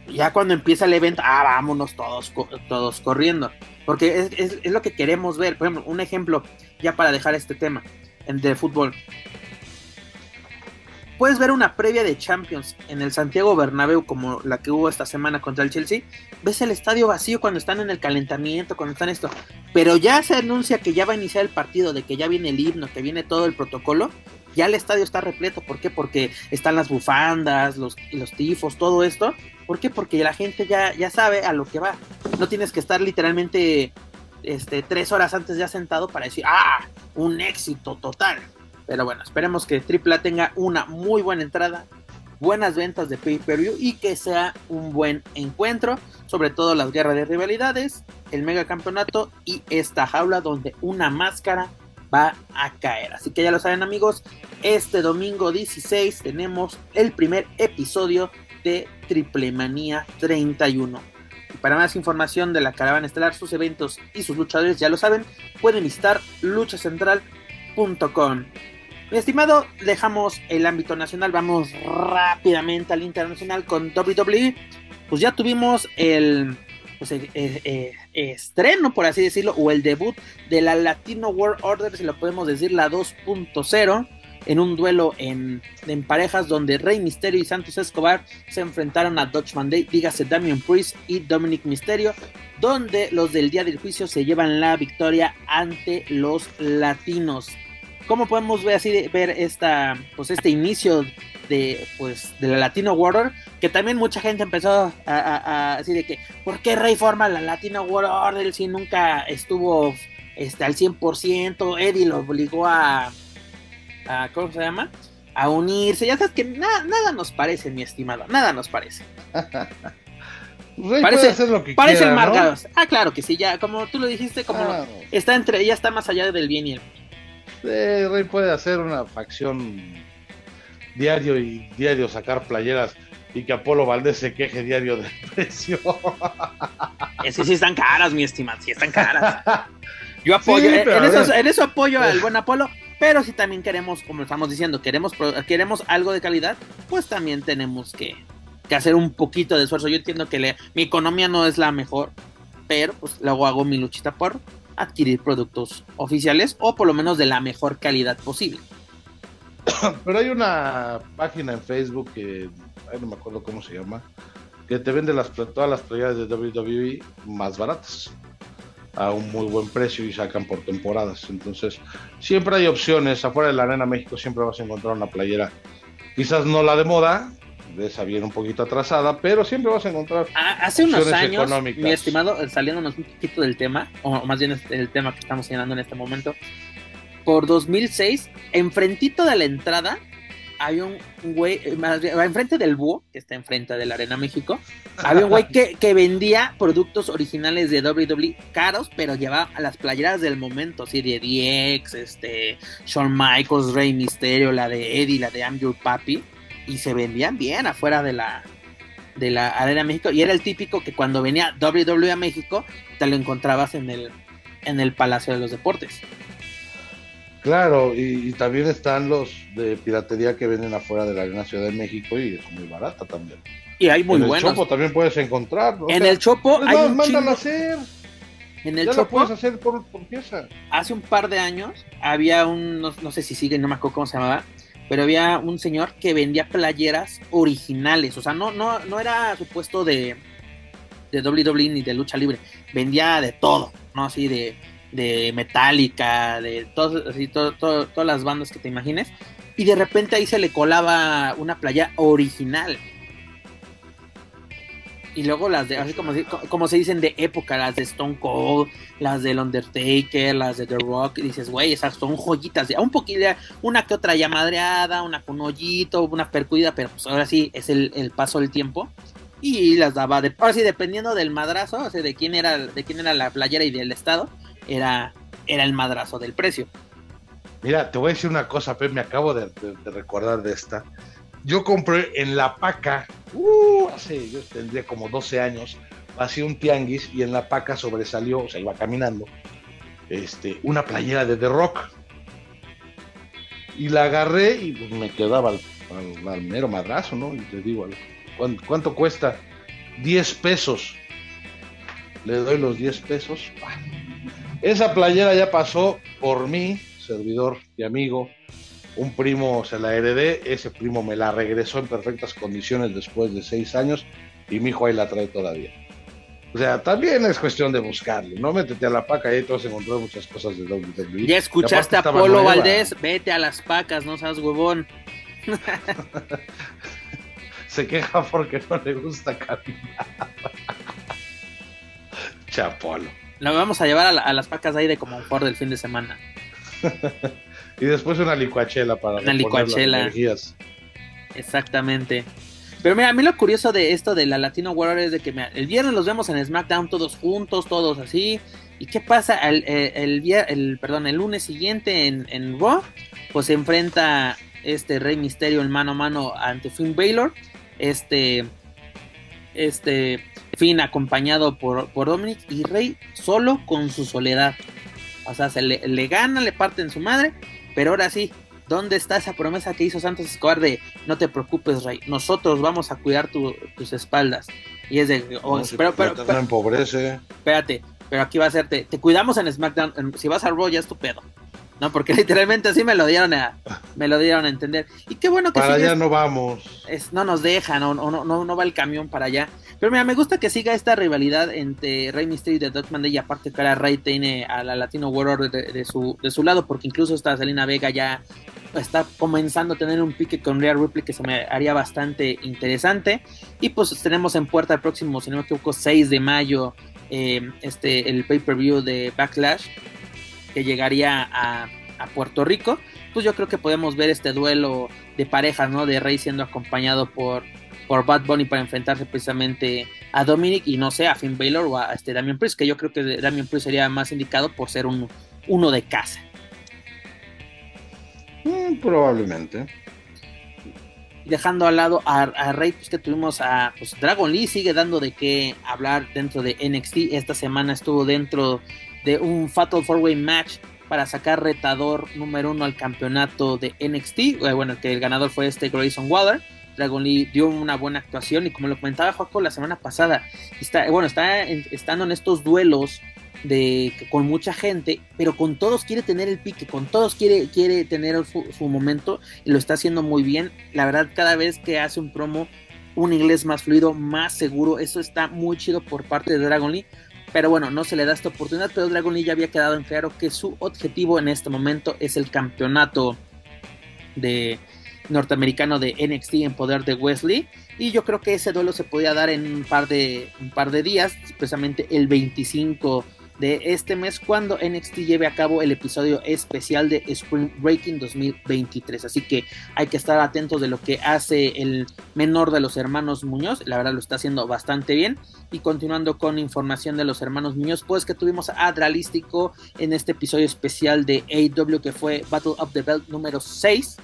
Ya cuando empieza el evento, ah, vámonos todos, todos corriendo. Porque es, lo que queremos ver. Por ejemplo, un ejemplo, ya para dejar este tema de fútbol. Puedes ver una previa de Champions en el Santiago Bernabéu como la que hubo esta semana contra el Chelsea. Ves el estadio vacío cuando están en el calentamiento, cuando están esto. Pero ya se anuncia que ya va a iniciar el partido, de que ya viene el himno, que viene todo el protocolo. Ya el estadio está repleto. ¿Por qué? Porque están las bufandas, los, los tifos, todo esto. ¿Por qué? Porque la gente ya, ya sabe a lo que va. No tienes que estar literalmente este, tres horas antes ya sentado para decir, ah, un éxito total. Pero bueno, esperemos que AAA tenga una muy buena entrada, buenas ventas de pay-per-view y que sea un buen encuentro, sobre todo las guerras de rivalidades, el mega campeonato y esta jaula donde una máscara va a caer. Así que ya lo saben amigos, este domingo 16 tenemos el primer episodio de Triple Manía 31. Y para más información de la caravana estelar, sus eventos y sus luchadores, ya lo saben, pueden visitar luchacentral.com. Mi estimado, dejamos el ámbito nacional, vamos rápidamente al internacional con WWE. Pues ya tuvimos el, pues, eh, eh, estreno, por así decirlo, o el debut de la Latino World Order, si lo podemos decir, la 2.0 en un duelo en, parejas donde Rey Misterio y Santos Escobar se enfrentaron a Dutch Monday, dígase Damian Priest y Dominic Misterio, donde los del día del juicio se llevan la victoria ante los latinos. ¿Cómo podemos ver así ver esta, pues este inicio de, pues, de la Latino World Que también mucha gente empezó a, a, de que, ¿por qué Rey forma la Latino Order si nunca estuvo este, al 100%? Eddie lo obligó a, a, ¿cómo se llama? A unirse. Ya sabes que nada nos parece, mi estimado, nada nos parece. Rey parece, hacer lo que parecen marcados. Ah, claro que sí, ya, como tú lo dijiste, como está entre, ya está más allá del bien y el mal. Sí, Rey puede hacer una facción diario y diario sacar playeras y que Apolo Valdés se queje diario del precio. Ese sí están caras, mi estimado, sí están caras. Yo apoyo, en, eso, en, eso, apoyo al buen Apolo, pero si también queremos, como estamos diciendo, queremos, queremos algo de calidad, pues también tenemos que, hacer un poquito de esfuerzo. Yo entiendo que mi economía no es la mejor, pero pues luego hago mi luchita por adquirir productos oficiales o por lo menos de la mejor calidad posible. Pero hay una página en Facebook que no me acuerdo cómo se llama, que te vende las, todas las playeras de WWE más baratas a un muy buen precio y sacan por temporadas. Entonces, siempre hay opciones. Afuera de la Arena México siempre vas a encontrar una playera, quizás no la de moda, de esa viene un poquito atrasada, pero siempre vas a encontrar. Hace unos años, mi estimado, saliéndonos un poquito del tema, o más bien el tema que estamos señalando en este momento, por 2006, enfrentito de la entrada, había un güey, eh, enfrente del búho, que está enfrente de la Arena México, había un güey que, vendía productos originales de WWE caros, pero llevaba a las playeras del momento, así de DX, este, Shawn Michaels, Rey Mysterio, la de Eddie, la de I'm Your Papi, y se vendían bien afuera de la, de la Arena México, y era el típico que cuando venía WWE a México, te lo encontrabas en el, en el Palacio de los Deportes. Claro, y, también están los de piratería que venden afuera de la Arena Ciudad de México y es muy barata también. Y hay muy buenos. En el Chopo también puedes encontrar. En el Chopo hay un mándalo a hacer. En el Chopo puedes hacer por, pieza. Hace un par de años había un, no, sé si sigue, no me acuerdo cómo se llamaba, pero había un señor que vendía playeras originales, o sea, no, no, no era supuesto de, de WWE ni de lucha libre, vendía de todo, ¿no? Así de de Metallica, de todo, así, todo, todas las bandas que te imagines. Y de repente ahí se le colaba una playa original. Y luego las de, así como, como se dicen de época, las de Stone Cold, las del Undertaker, las de The Rock. Y dices, güey, esas son joyitas. De, un poquito, una que otra ya madreada, una con hoyito, una percuida, pero pues ahora sí es el, el paso del tiempo. y las daba de, ahora sí, dependiendo del madrazo, o sea, de quién era, de quién era la playera y del estado, era, era el madrazo del precio. Mira, te voy a decir una cosa, Pep, me acabo de, recordar de esta. Yo compré en La Paca, uh, hace, yo tendría como 12 años, hacía un tianguis y en La Paca sobresalió, o sea, iba caminando, este, una playera de The Rock. Y la agarré y pues, me quedaba al, mero madrazo, ¿no? Y te digo, ¿cuánto, cuesta? 10 pesos. Le doy los 10 pesos. Esa playera ya pasó por mí servidor y amigo, un primo se la heredé, ese primo me la regresó en perfectas condiciones después de seis años y mi hijo ahí la trae todavía. O sea, también es cuestión de buscarle, no métete a la paca y ahí te vas a encontrar muchas cosas de WWE. Ya escuchaste a Polo Valdés, vete a las pacas, no seas huevón. Se queja porque no le gusta caminar. Chapolo. Lo vamos a llevar a, las pacas ahí de como por del fin de semana. y después una licuachela para una licuachela. Exactamente. Pero mira, a mí lo curioso de esto de la Latino Warrior es de que el viernes los vemos en SmackDown todos juntos, todos así. ¿Y qué pasa? El, el, el, perdón, el lunes siguiente en, en Raw, pues se enfrenta este Rey Misterio en mano a mano ante Finn Baylor. Este, este Finn acompañado por, por Dominic y Rey solo con su soledad. O sea, se le, le gana, le parten su madre, pero ahora sí, ¿dónde está esa promesa que hizo Santos Escobar de no te preocupes, Rey, nosotros vamos a cuidar tus espaldas? Y es de, oh, pero, pero, pero, empobrece. Espérate, pero aquí va a ser, te, cuidamos en SmackDown, si vas a Raw ya es tu pedo. ¿No? Porque literalmente así me lo dieron a, me lo dieron a entender. Y qué bueno que para allá no vamos. Es, no nos dejan, no, no, no, no va el camión para allá. Pero mira, me gusta que siga esta rivalidad entre Rey Mysterio y The Dutchman y aparte que ahora Rey tiene a la Latino World de, su, de su lado, porque incluso esta Selena Vega ya está comenzando a tener un pique con Rhea Ripley que se me haría bastante interesante. Y pues tenemos en puerta el próximo, si no me equivoco, 6 de mayo, eh, este, el pay-per-view de Backlash que llegaría a, Puerto Rico, pues yo creo que podemos ver este duelo de parejas, ¿no? De Rey siendo acompañado por, por Bad Bunny para enfrentarse precisamente a Dominic y no sé, a Finn Baylor o a este Damian Priest, que yo creo que Damian Priest sería más indicado por ser un, uno de casa. Mm, probablemente. Dejando al lado a, Rey, pues que tuvimos a pues, Dragon Lee, sigue dando de qué hablar dentro de NXT. Esta semana estuvo dentro de un Fatal Four Way Match para sacar retador número uno al campeonato de NXT. Eh, bueno, que el ganador fue este Grayson Waller. Dragon Lee dio una buena actuación y como lo comentaba Joaquín la semana pasada, está, bueno, está estando en estos duelos de con mucha gente, pero con todos quiere tener el pique, con todos quiere, quiere tener su, su, momento y lo está haciendo muy bien. La verdad, cada vez que hace un promo, un inglés más fluido, más seguro, eso está muy chido por parte de Dragon Lee. Pero bueno, no se le da esta oportunidad, pero Dragon Lee ya había quedado en claro que su objetivo en este momento es el campeonato de norteamericano de NXT en poder de Wesley y yo creo que ese duelo se podía dar en un par de un par de días, precisamente el 25 de este mes cuando NXT lleve a cabo el episodio especial de Spring Breaking 2023. Así que hay que estar atentos de lo que hace el menor de los hermanos Muñoz. La verdad lo está haciendo bastante bien. Y continuando con información de los hermanos Muñoz, pues que tuvimos a Adralístico en este episodio especial de AW que fue Battle of the Belt número 6,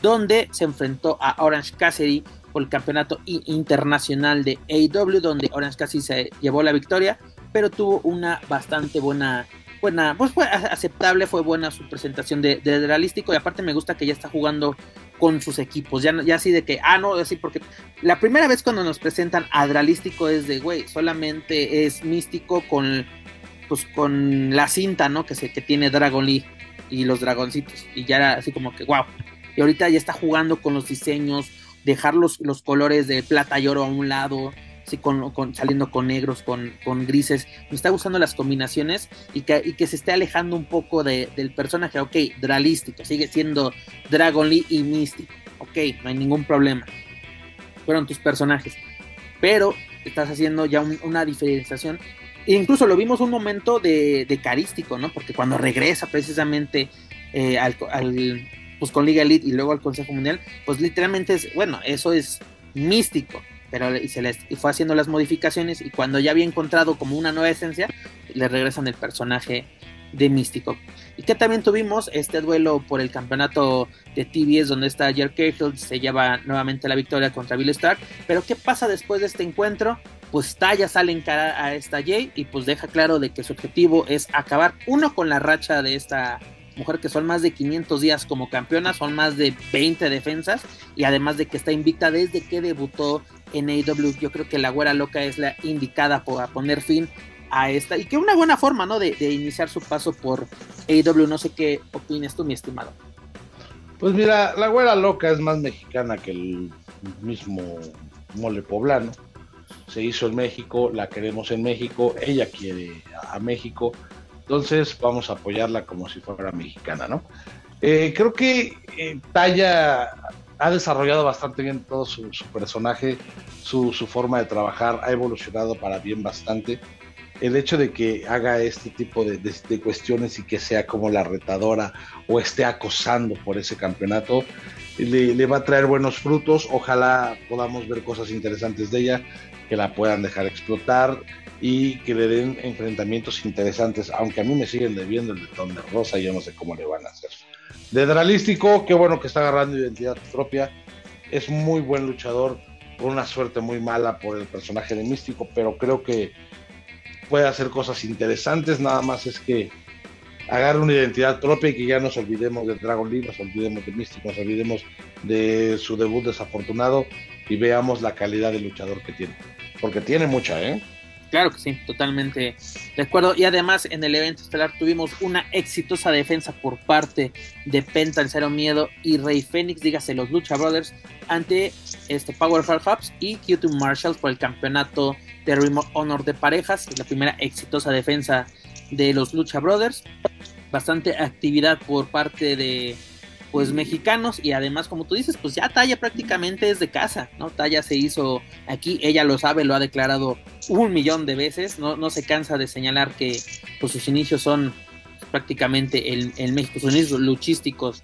donde se enfrentó a Orange Cassidy por el campeonato internacional de AW, donde Orange Cassidy se llevó la victoria pero tuvo una bastante buena, buena, pues fue aceptable, fue buena su presentación de, de realístico y aparte me gusta que ya está jugando con sus equipos, ya, ya así de que, ah, no, así porque la primera vez cuando nos presentan a Dralístico es de, güey, solamente es místico con, pues con la cinta, ¿no? Que, se, que tiene Dragon Lee y los dragoncitos, y ya era así como que, wow, y ahorita ya está jugando con los diseños, dejar los, los colores de plata y oro a un lado, con, saliendo con negros, con, grises. Me está gustando las combinaciones y que, que se esté alejando un poco del personaje. Ok, dralístico, sigue siendo Dragon Lee y Místico. Ok, no hay ningún problema. Fueron tus personajes. Pero estás haciendo ya una diferenciación. E incluso lo vimos un momento de, carístico, ¿no? Porque cuando regresa precisamente eh, al, pues con Liga Elite y luego al Consejo Mundial, pues literalmente es, bueno, eso es místico pero y se les y fue haciendo las modificaciones y cuando ya había encontrado como una nueva esencia, le regresan el personaje de Místico. Y que también tuvimos este duelo por el campeonato de TBS donde está Jerry Cahill, se lleva nuevamente la victoria contra Bill Stark. Pero ¿qué pasa después de este encuentro? Pues Taya sale en cara a esta Jay y pues deja claro de que su objetivo es acabar uno con la racha de esta mujer que son más de 500 días como campeona, son más de 20 defensas y además de que está invicta desde que debutó en AEW. Yo creo que la güera loca es la indicada para poner fin a esta y que una buena forma, ¿no? De, iniciar su paso por AEW. No sé qué opinas tú, mi estimado. Pues mira, la güera loca es más mexicana que el mismo mole poblano. Se hizo en México, la queremos en México, ella quiere a México, entonces vamos a apoyarla como si fuera mexicana, ¿no? Eh, creo que eh, Taya ha desarrollado bastante bien todo su, personaje, su, forma de trabajar, ha evolucionado para bien bastante el hecho de que haga este tipo de, cuestiones y que sea como la retadora o esté acosando por ese campeonato, le, va a traer buenos frutos. Ojalá podamos ver cosas interesantes de ella, que la puedan dejar explotar y que le den enfrentamientos interesantes, aunque a mí me siguen debiendo el de Thunder Rosa y yo no sé cómo le van a hacer. De Dralístico, qué bueno que está agarrando identidad propia, es muy buen luchador, con una suerte muy mala por el personaje de Místico, pero creo que puede hacer cosas interesantes, nada más es que agarre una identidad propia y que ya nos olvidemos de Dragon Lee, nos olvidemos de Místico, nos olvidemos de su debut desafortunado y veamos la calidad de luchador que tiene. Porque tiene mucha, ¿eh? Claro que sí, totalmente de acuerdo. Y además en el evento estelar tuvimos una exitosa defensa por parte de Penta, el Cero Miedo y Rey Fénix, dígase los Lucha Brothers, ante este Powerful Hubs y Q2 Marshalls por el campeonato de Honor de parejas, la primera exitosa defensa de los Lucha Brothers. Bastante actividad por parte de pues mexicanos y además como tú dices pues ya Talla prácticamente es de casa, ¿no? Talla se hizo aquí, ella lo sabe, lo ha declarado un millón de veces, no, no se cansa de señalar que pues sus inicios son prácticamente en, México, sus inicios luchísticos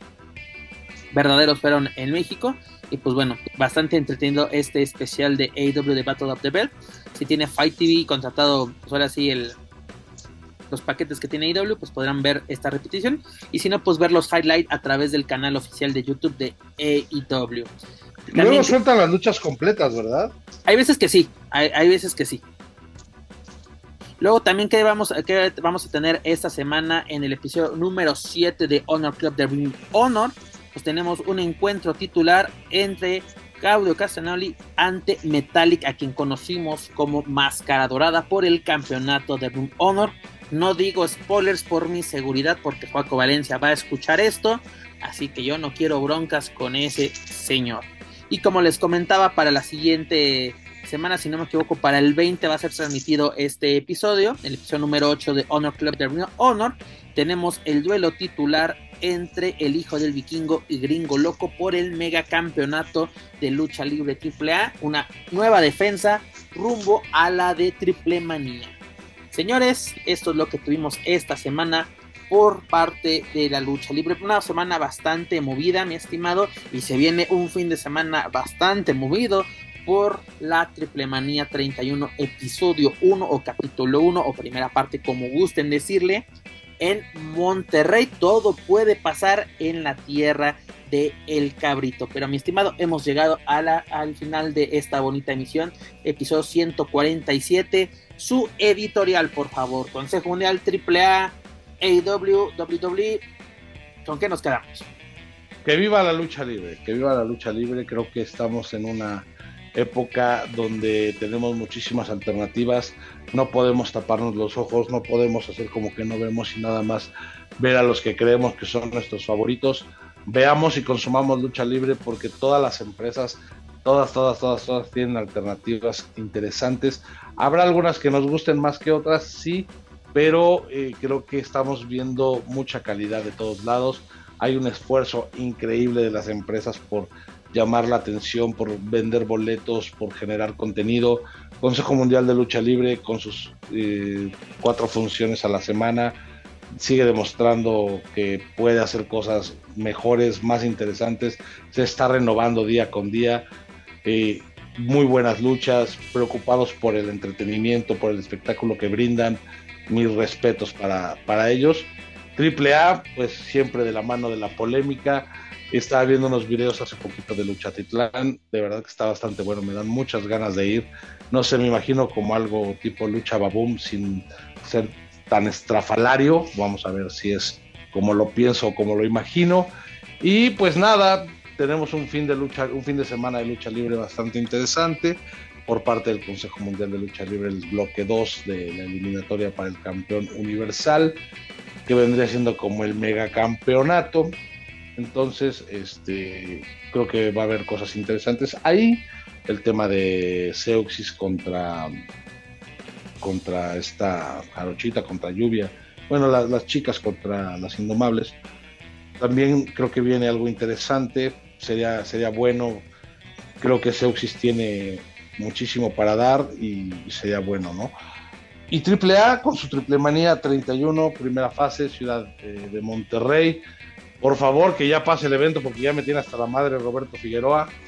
verdaderos fueron en México y pues bueno, bastante entretenido este especial de AEW de Battle of the Belt. Si tiene Fight TV contratado, pues ahora sí, el, los paquetes que tiene AEW, pues podrán ver esta repetición. Y si no, pues ver los highlights a través del canal oficial de YouTube de AEW. Luego sueltan las luchas completas, ¿verdad? Hay veces que sí, hay, veces que sí. Luego también que vamos, que vamos a tener esta semana en el episodio número 7 de Honor Club de Ring Honor pues tenemos un encuentro titular entre Claudio Castagnoli ante Metallic, a quien conocimos como Máscara Dorada por el campeonato de Boom Honor. No digo spoilers por mi seguridad, porque Juaco Valencia va a escuchar esto, así que yo no quiero broncas con ese señor. Y como les comentaba, para la siguiente semana, si no me equivoco, para el 20 va a ser transmitido este episodio, el episodio número 8 de Honor Club de Honor. Tenemos el duelo titular entre el hijo del vikingo y gringo loco por el mega campeonato de lucha libre AAA, una nueva defensa rumbo a la de Triple Manía. Señores, esto es lo que tuvimos esta semana por parte de la lucha libre. Una semana bastante movida, mi estimado, y se viene un fin de semana bastante movido por la Triple Manía 31, episodio 1 o capítulo 1 o primera parte, como gusten decirle en Monterrey. Todo puede pasar en la tierra de El Cabrito. Pero mi estimado, hemos llegado a la, al final de esta bonita emisión, episodio 147. Su editorial, por favor. Consejo Mundial AAA, AEW, WWE. ¿Con qué nos quedamos? Que viva la lucha libre, que viva la lucha libre. Creo que estamos en una época donde tenemos muchísimas alternativas, no podemos taparnos los ojos, no podemos hacer como que no vemos y nada más ver a los que creemos que son nuestros favoritos. Veamos y consumamos lucha libre porque todas las empresas, todas, todas, todas, todas tienen alternativas interesantes. Habrá algunas que nos gusten más que otras, sí, pero eh, creo que estamos viendo mucha calidad de todos lados. Hay un esfuerzo increíble de las empresas por llamar la atención, por vender boletos, por generar contenido. Consejo Mundial de Lucha Libre con sus eh, cuatro funciones a la semana sigue demostrando que puede hacer cosas mejores, más interesantes, se está renovando día con día. Eh, muy buenas luchas, preocupados por el entretenimiento, por el espectáculo que brindan. Mis respetos para, para ellos. Triple A, pues siempre de la mano de la polémica. Estaba viendo unos videos hace poquito de Lucha Titlán, de verdad que está bastante bueno, me dan muchas ganas de ir. No sé, me imagino como algo tipo Lucha Baboom sin ser tan estrafalario. Vamos a ver si es como lo pienso o como lo imagino. Y pues nada, tenemos un fin de lucha, un fin de semana de lucha libre bastante interesante por parte del Consejo Mundial de Lucha Libre, el bloque 2 de la eliminatoria para el campeón universal, que vendría siendo como el megacampeonato. Entonces, este, creo que va a haber cosas interesantes ahí. El tema de Seuxis contra, contra esta Jarochita, contra Lluvia. Bueno, las chicas contra las Indomables. También creo que viene algo interesante, sería, sería bueno. Creo que Seuxis tiene muchísimo para dar y sería bueno, ¿no? Y AAA con su triple manía 31, primera fase, Ciudad eh, de Monterrey. Por favor, que ya pase el evento porque ya me tiene hasta la madre Roberto Figueroa.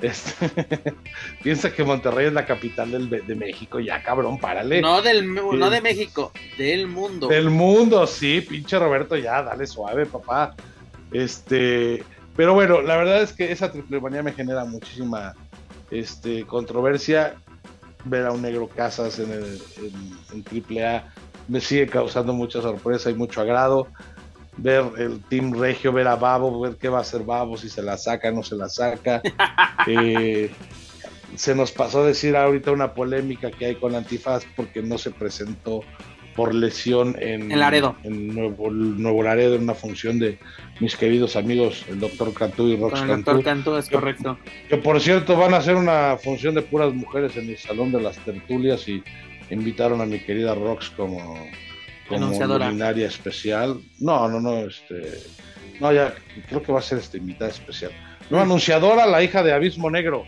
Este, piensa que Monterrey es la capital del, de México, ya cabrón, párale. No, del, no de México, del mundo. Del mundo, sí, pinche Roberto, ya, dale suave, papá. Este, pero bueno, la verdad es que esa triple manía me genera muchísima este, controversia. Ver a un negro Casas en, el, en, triple A me sigue causando mucha sorpresa y mucho agrado ver el Team Regio, ver a Babo, ver qué va a hacer Babo, si se la saca, no se la saca. Eh, se nos pasó a decir ahorita una polémica que hay con Antifaz porque no se presentó por lesión en, Laredo. en Nuevo, Nuevo, Laredo, en una función de mis queridos amigos, el doctor Cantú y Rox. El doctor Cantú es correcto. Que por cierto van a hacer una función de puras mujeres en el Salón de las Tertulias y invitaron a mi querida Rox como como luminaria especial. No, no, no, este. No, ya creo que va a ser este invitada especial. No, anunciadora, la hija de Abismo Negro.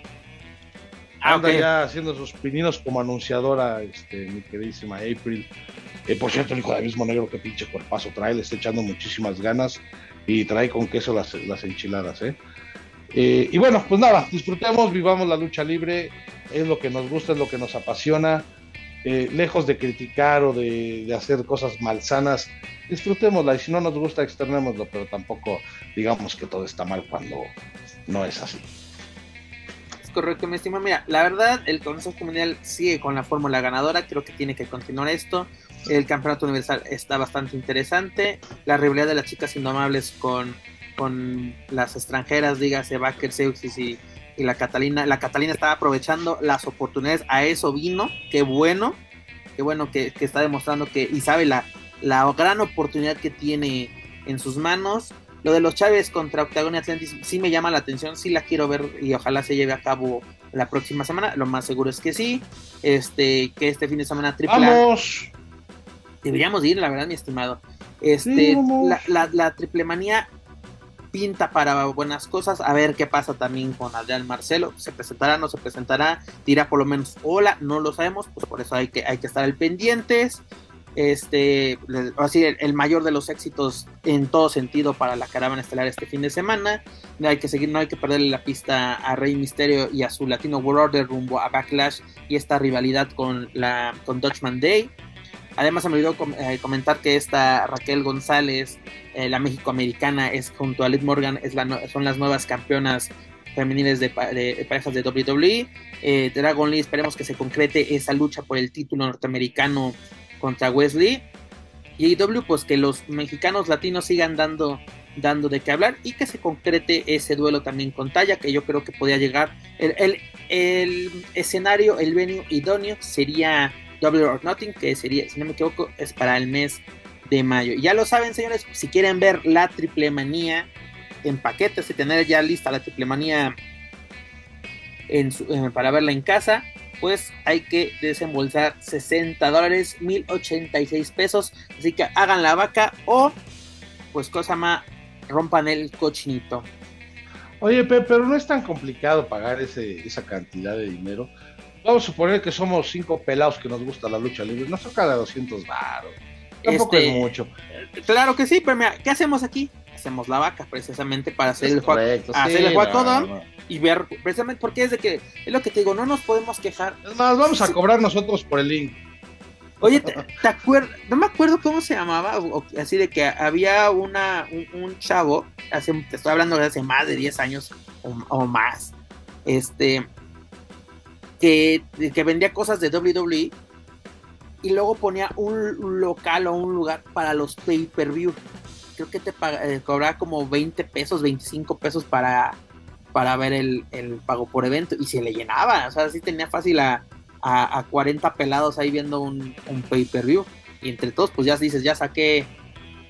Ah, Anda ya haciendo sus pininos como anunciadora, este, mi queridísima April. Eh, por cierto, el hijo de Abismo Negro, que pinche cuerpazo trae, le está echando muchísimas ganas y trae con queso las, enchiladas, ¿eh? ¿eh? Y bueno, pues nada, disfrutemos, vivamos la lucha libre, es lo que nos gusta, es lo que nos apasiona eh, lejos de criticar o de, hacer cosas malsanas, disfrutémosla y si no nos gusta, externémoslo, pero tampoco digamos que todo está mal cuando no es así. Es correcto, mi estimado. Mira, la verdad, el Consejo Mundial sigue con la fórmula ganadora, creo que tiene que continuar esto. El Campeonato Universal está bastante interesante. La rivalidad de las chicas indomables con, con las extranjeras, dígase Baker, Seuxis y y la Catalina, la Catalina estaba aprovechando las oportunidades, a eso vino, qué bueno, qué bueno que, está demostrando que y sabe la, la gran oportunidad que tiene en sus manos. Lo de los Chávez contra Octagon y Atlantis sí me llama la atención, sí la quiero ver y ojalá se lleve a cabo la próxima semana. Lo más seguro es que sí. Este, que este fin de semana triple ¡Vamos! Deberíamos ir, la verdad, mi estimado. Este, la, la, la triple manía pinta para buenas cosas. A ver qué pasa también con Adrián Marcelo. ¿Se presentará? ¿No se presentará? Dirá por lo menos hola, no lo sabemos, pues por eso hay que, hay que estar al pendientes. Este, así el, mayor de los éxitos en todo sentido para la caravana estelar este fin de semana. Hay que seguir, no hay que perderle la pista a Rey Misterio y a su Latino World Order rumbo a Backlash y esta rivalidad con la con Dutchman Day. Además, se me olvidó eh, comentar que esta Raquel González, eh, la México-americana, es junto a Liz Morgan, es la son las nuevas campeonas femeniles de, parejas de WWE. Eh, Dragon Lee, esperemos que se concrete esa lucha por el título norteamericano contra Wesley. Y AEW, pues que los mexicanos latinos sigan dando, dando de qué hablar y que se concrete ese duelo también con Talla, que yo creo que podría llegar. El, el, el escenario, el venue idóneo sería Double or Nothing, que sería, si no me equivoco, es para el mes de mayo. Ya lo saben, señores, si quieren ver la triple manía en paquetes y tener ya lista la triple manía eh, para verla en casa, pues hay que desembolsar 60 dólares, 1086 pesos. Así que hagan la vaca o, pues cosa más, rompan el cochinito. Oye, pero no es tan complicado pagar ese, esa cantidad de dinero. Vamos a suponer que somos cinco pelados que nos gusta la lucha libre. Nos toca de 200 baros. Tampoco es este, mucho. Claro que sí, pero mira, ¿qué hacemos aquí? hacemos la vaca, precisamente para hacer el juego, hacer el juego y ver, precisamente porque es de que, es lo que te digo, no nos podemos quejar. Es más, vamos a cobrar nosotros por el link. Oye, ¿te, acuerdas? No me acuerdo cómo se llamaba, así de que había una, un, chavo, hace, te estoy hablando de hace más de 10 años o, más, este, que, que vendía cosas de WWE y luego ponía un local o un lugar para los pay-per-view. Creo que te eh, cobraba como 20 pesos, 25 pesos para, para ver el, pago por evento y se le llenaba. O sea, sí tenía fácil a, a, 40 pelados ahí viendo un, pay-per-view. Y entre todos, pues ya dices, ya saqué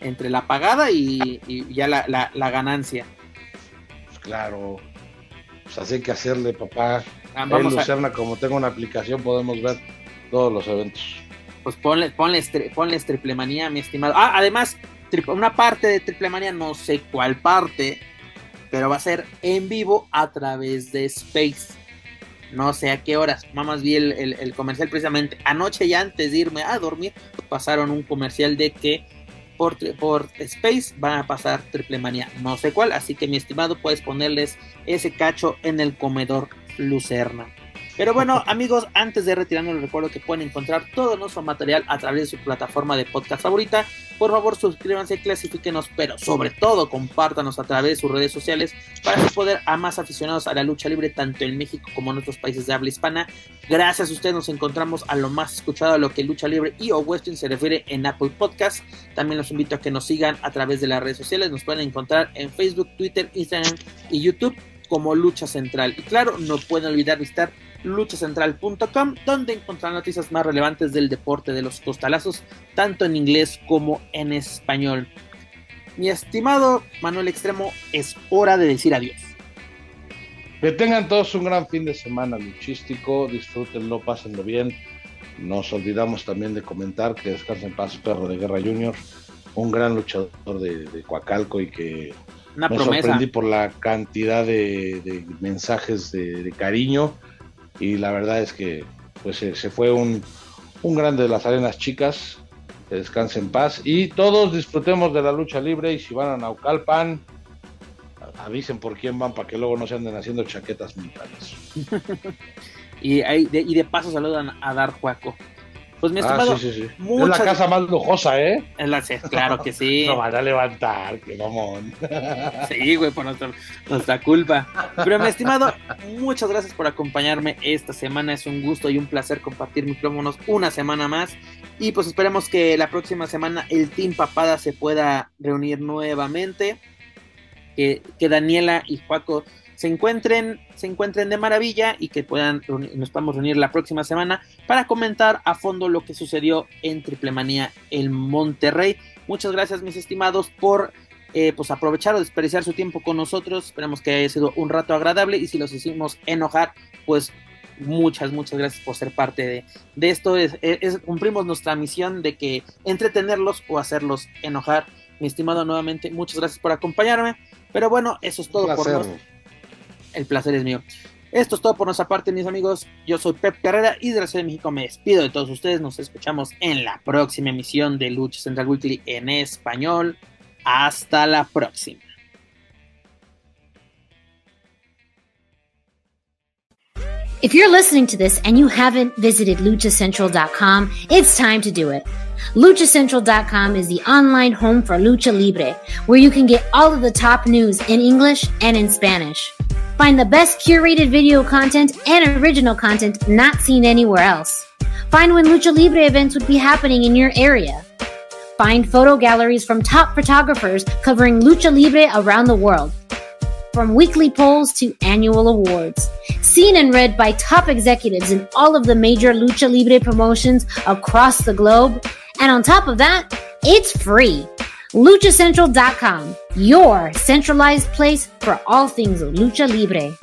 entre la pagada y, ya la, la, ganancia. Pues claro. Pues así hay que hacerle, papá. Ah, vamos Lucerna, como tengo una aplicación, podemos ver todos los eventos pues ponle, ponles, ponles triple manía, mi estimado. Ah, además, una parte de triple manía, no sé cuál parte, pero va a ser en vivo a través de Space. No sé a qué horas. Más vi el, el, comercial precisamente anoche ya antes de irme a dormir. Pasaron un comercial de que por, por Space van a pasar triple manía. No sé cuál. Así que mi estimado puedes ponerles ese cacho en el comedor Lucerna. Pero bueno, amigos, antes de retirarnos les recuerdo que pueden encontrar todo nuestro material a través de su plataforma de podcast favorita. Por favor, suscríbanse, clasifíquenos, pero sobre todo compártanos a través de sus redes sociales para poder a más aficionados a la lucha libre, tanto en México como en otros países de habla hispana. Gracias a ustedes nos encontramos a lo más escuchado a lo que lucha libre y o western se refiere en Apple Podcast. También los invito a que nos sigan a través de las redes sociales. Nos pueden encontrar en Facebook, Twitter, Instagram y YouTube como Lucha Central. Y claro, no pueden olvidar visitar luchacentral.com, donde encontrarán noticias más relevantes del deporte de los costalazos, tanto en inglés como en español. Mi estimado Manuel Extremo, es hora de decir adiós. Que tengan todos un gran fin de semana luchístico, disfrútenlo, pásenlo bien. Nos olvidamos también de comentar que descansen en paz Perro de Guerra Junior, un gran luchador de, Coacalco y que me sorprendí por la cantidad de, mensajes de, cariño y la verdad es que pues se, fue un, un, grande de las arenas chicas, que descanse en paz y todos disfrutemos de la lucha libre y si van a Naucalpan, avisen por quién van para que luego no se anden haciendo chaquetas militares. y, de, y de paso saludan a Dar Juaco. Pues mi ah, estimado, sí, sí, sí. Es la casa más lujosa, ¿eh? Es la, claro que sí. no van a levantar, que mamón. sí, güey, por nuestra, culpa. Pero mi estimado, muchas gracias por acompañarme esta semana. Es un gusto y un placer compartir micrófonos una semana más. Y pues esperemos que la próxima semana el Team Papada se pueda reunir nuevamente. Que, que Daniela y Juaco se encuentren, se encuentren de maravilla y que puedan nos podamos reunir la próxima semana para comentar a fondo lo que sucedió en Triplemanía en Monterrey. Muchas gracias, mis estimados, por eh, pues aprovechar o desperdiciar su tiempo con nosotros. Esperamos que haya sido un rato agradable y si los hicimos enojar, pues muchas, muchas gracias por ser parte de, de esto. Es, cumplimos nuestra misión de que entretenerlos o hacerlos enojar. Mi estimado, nuevamente, muchas gracias por acompañarme. Pero bueno, eso es todo por nosotros el placer es mío. Esto es todo por nuestra parte, mis amigos. Yo soy Pep Carrera y de la Ciudad de México me despido de todos ustedes. Nos escuchamos en la próxima emisión de Lucha Central Weekly en español. Hasta la próxima. If you're listening to this and you haven't visited luchacentral.com, it's time to do it. LuchaCentral.com is the online home for Lucha Libre, where you can get all of the top news in English and in Spanish. Find the best curated video content and original content not seen anywhere else. Find when Lucha Libre events would be happening in your area. Find photo galleries from top photographers covering Lucha Libre around the world. From weekly polls to annual awards. Seen and read by top executives in all of the major Lucha Libre promotions across the globe. And on top of that, it's free. LuchaCentral.com, your centralized place for all things Lucha Libre.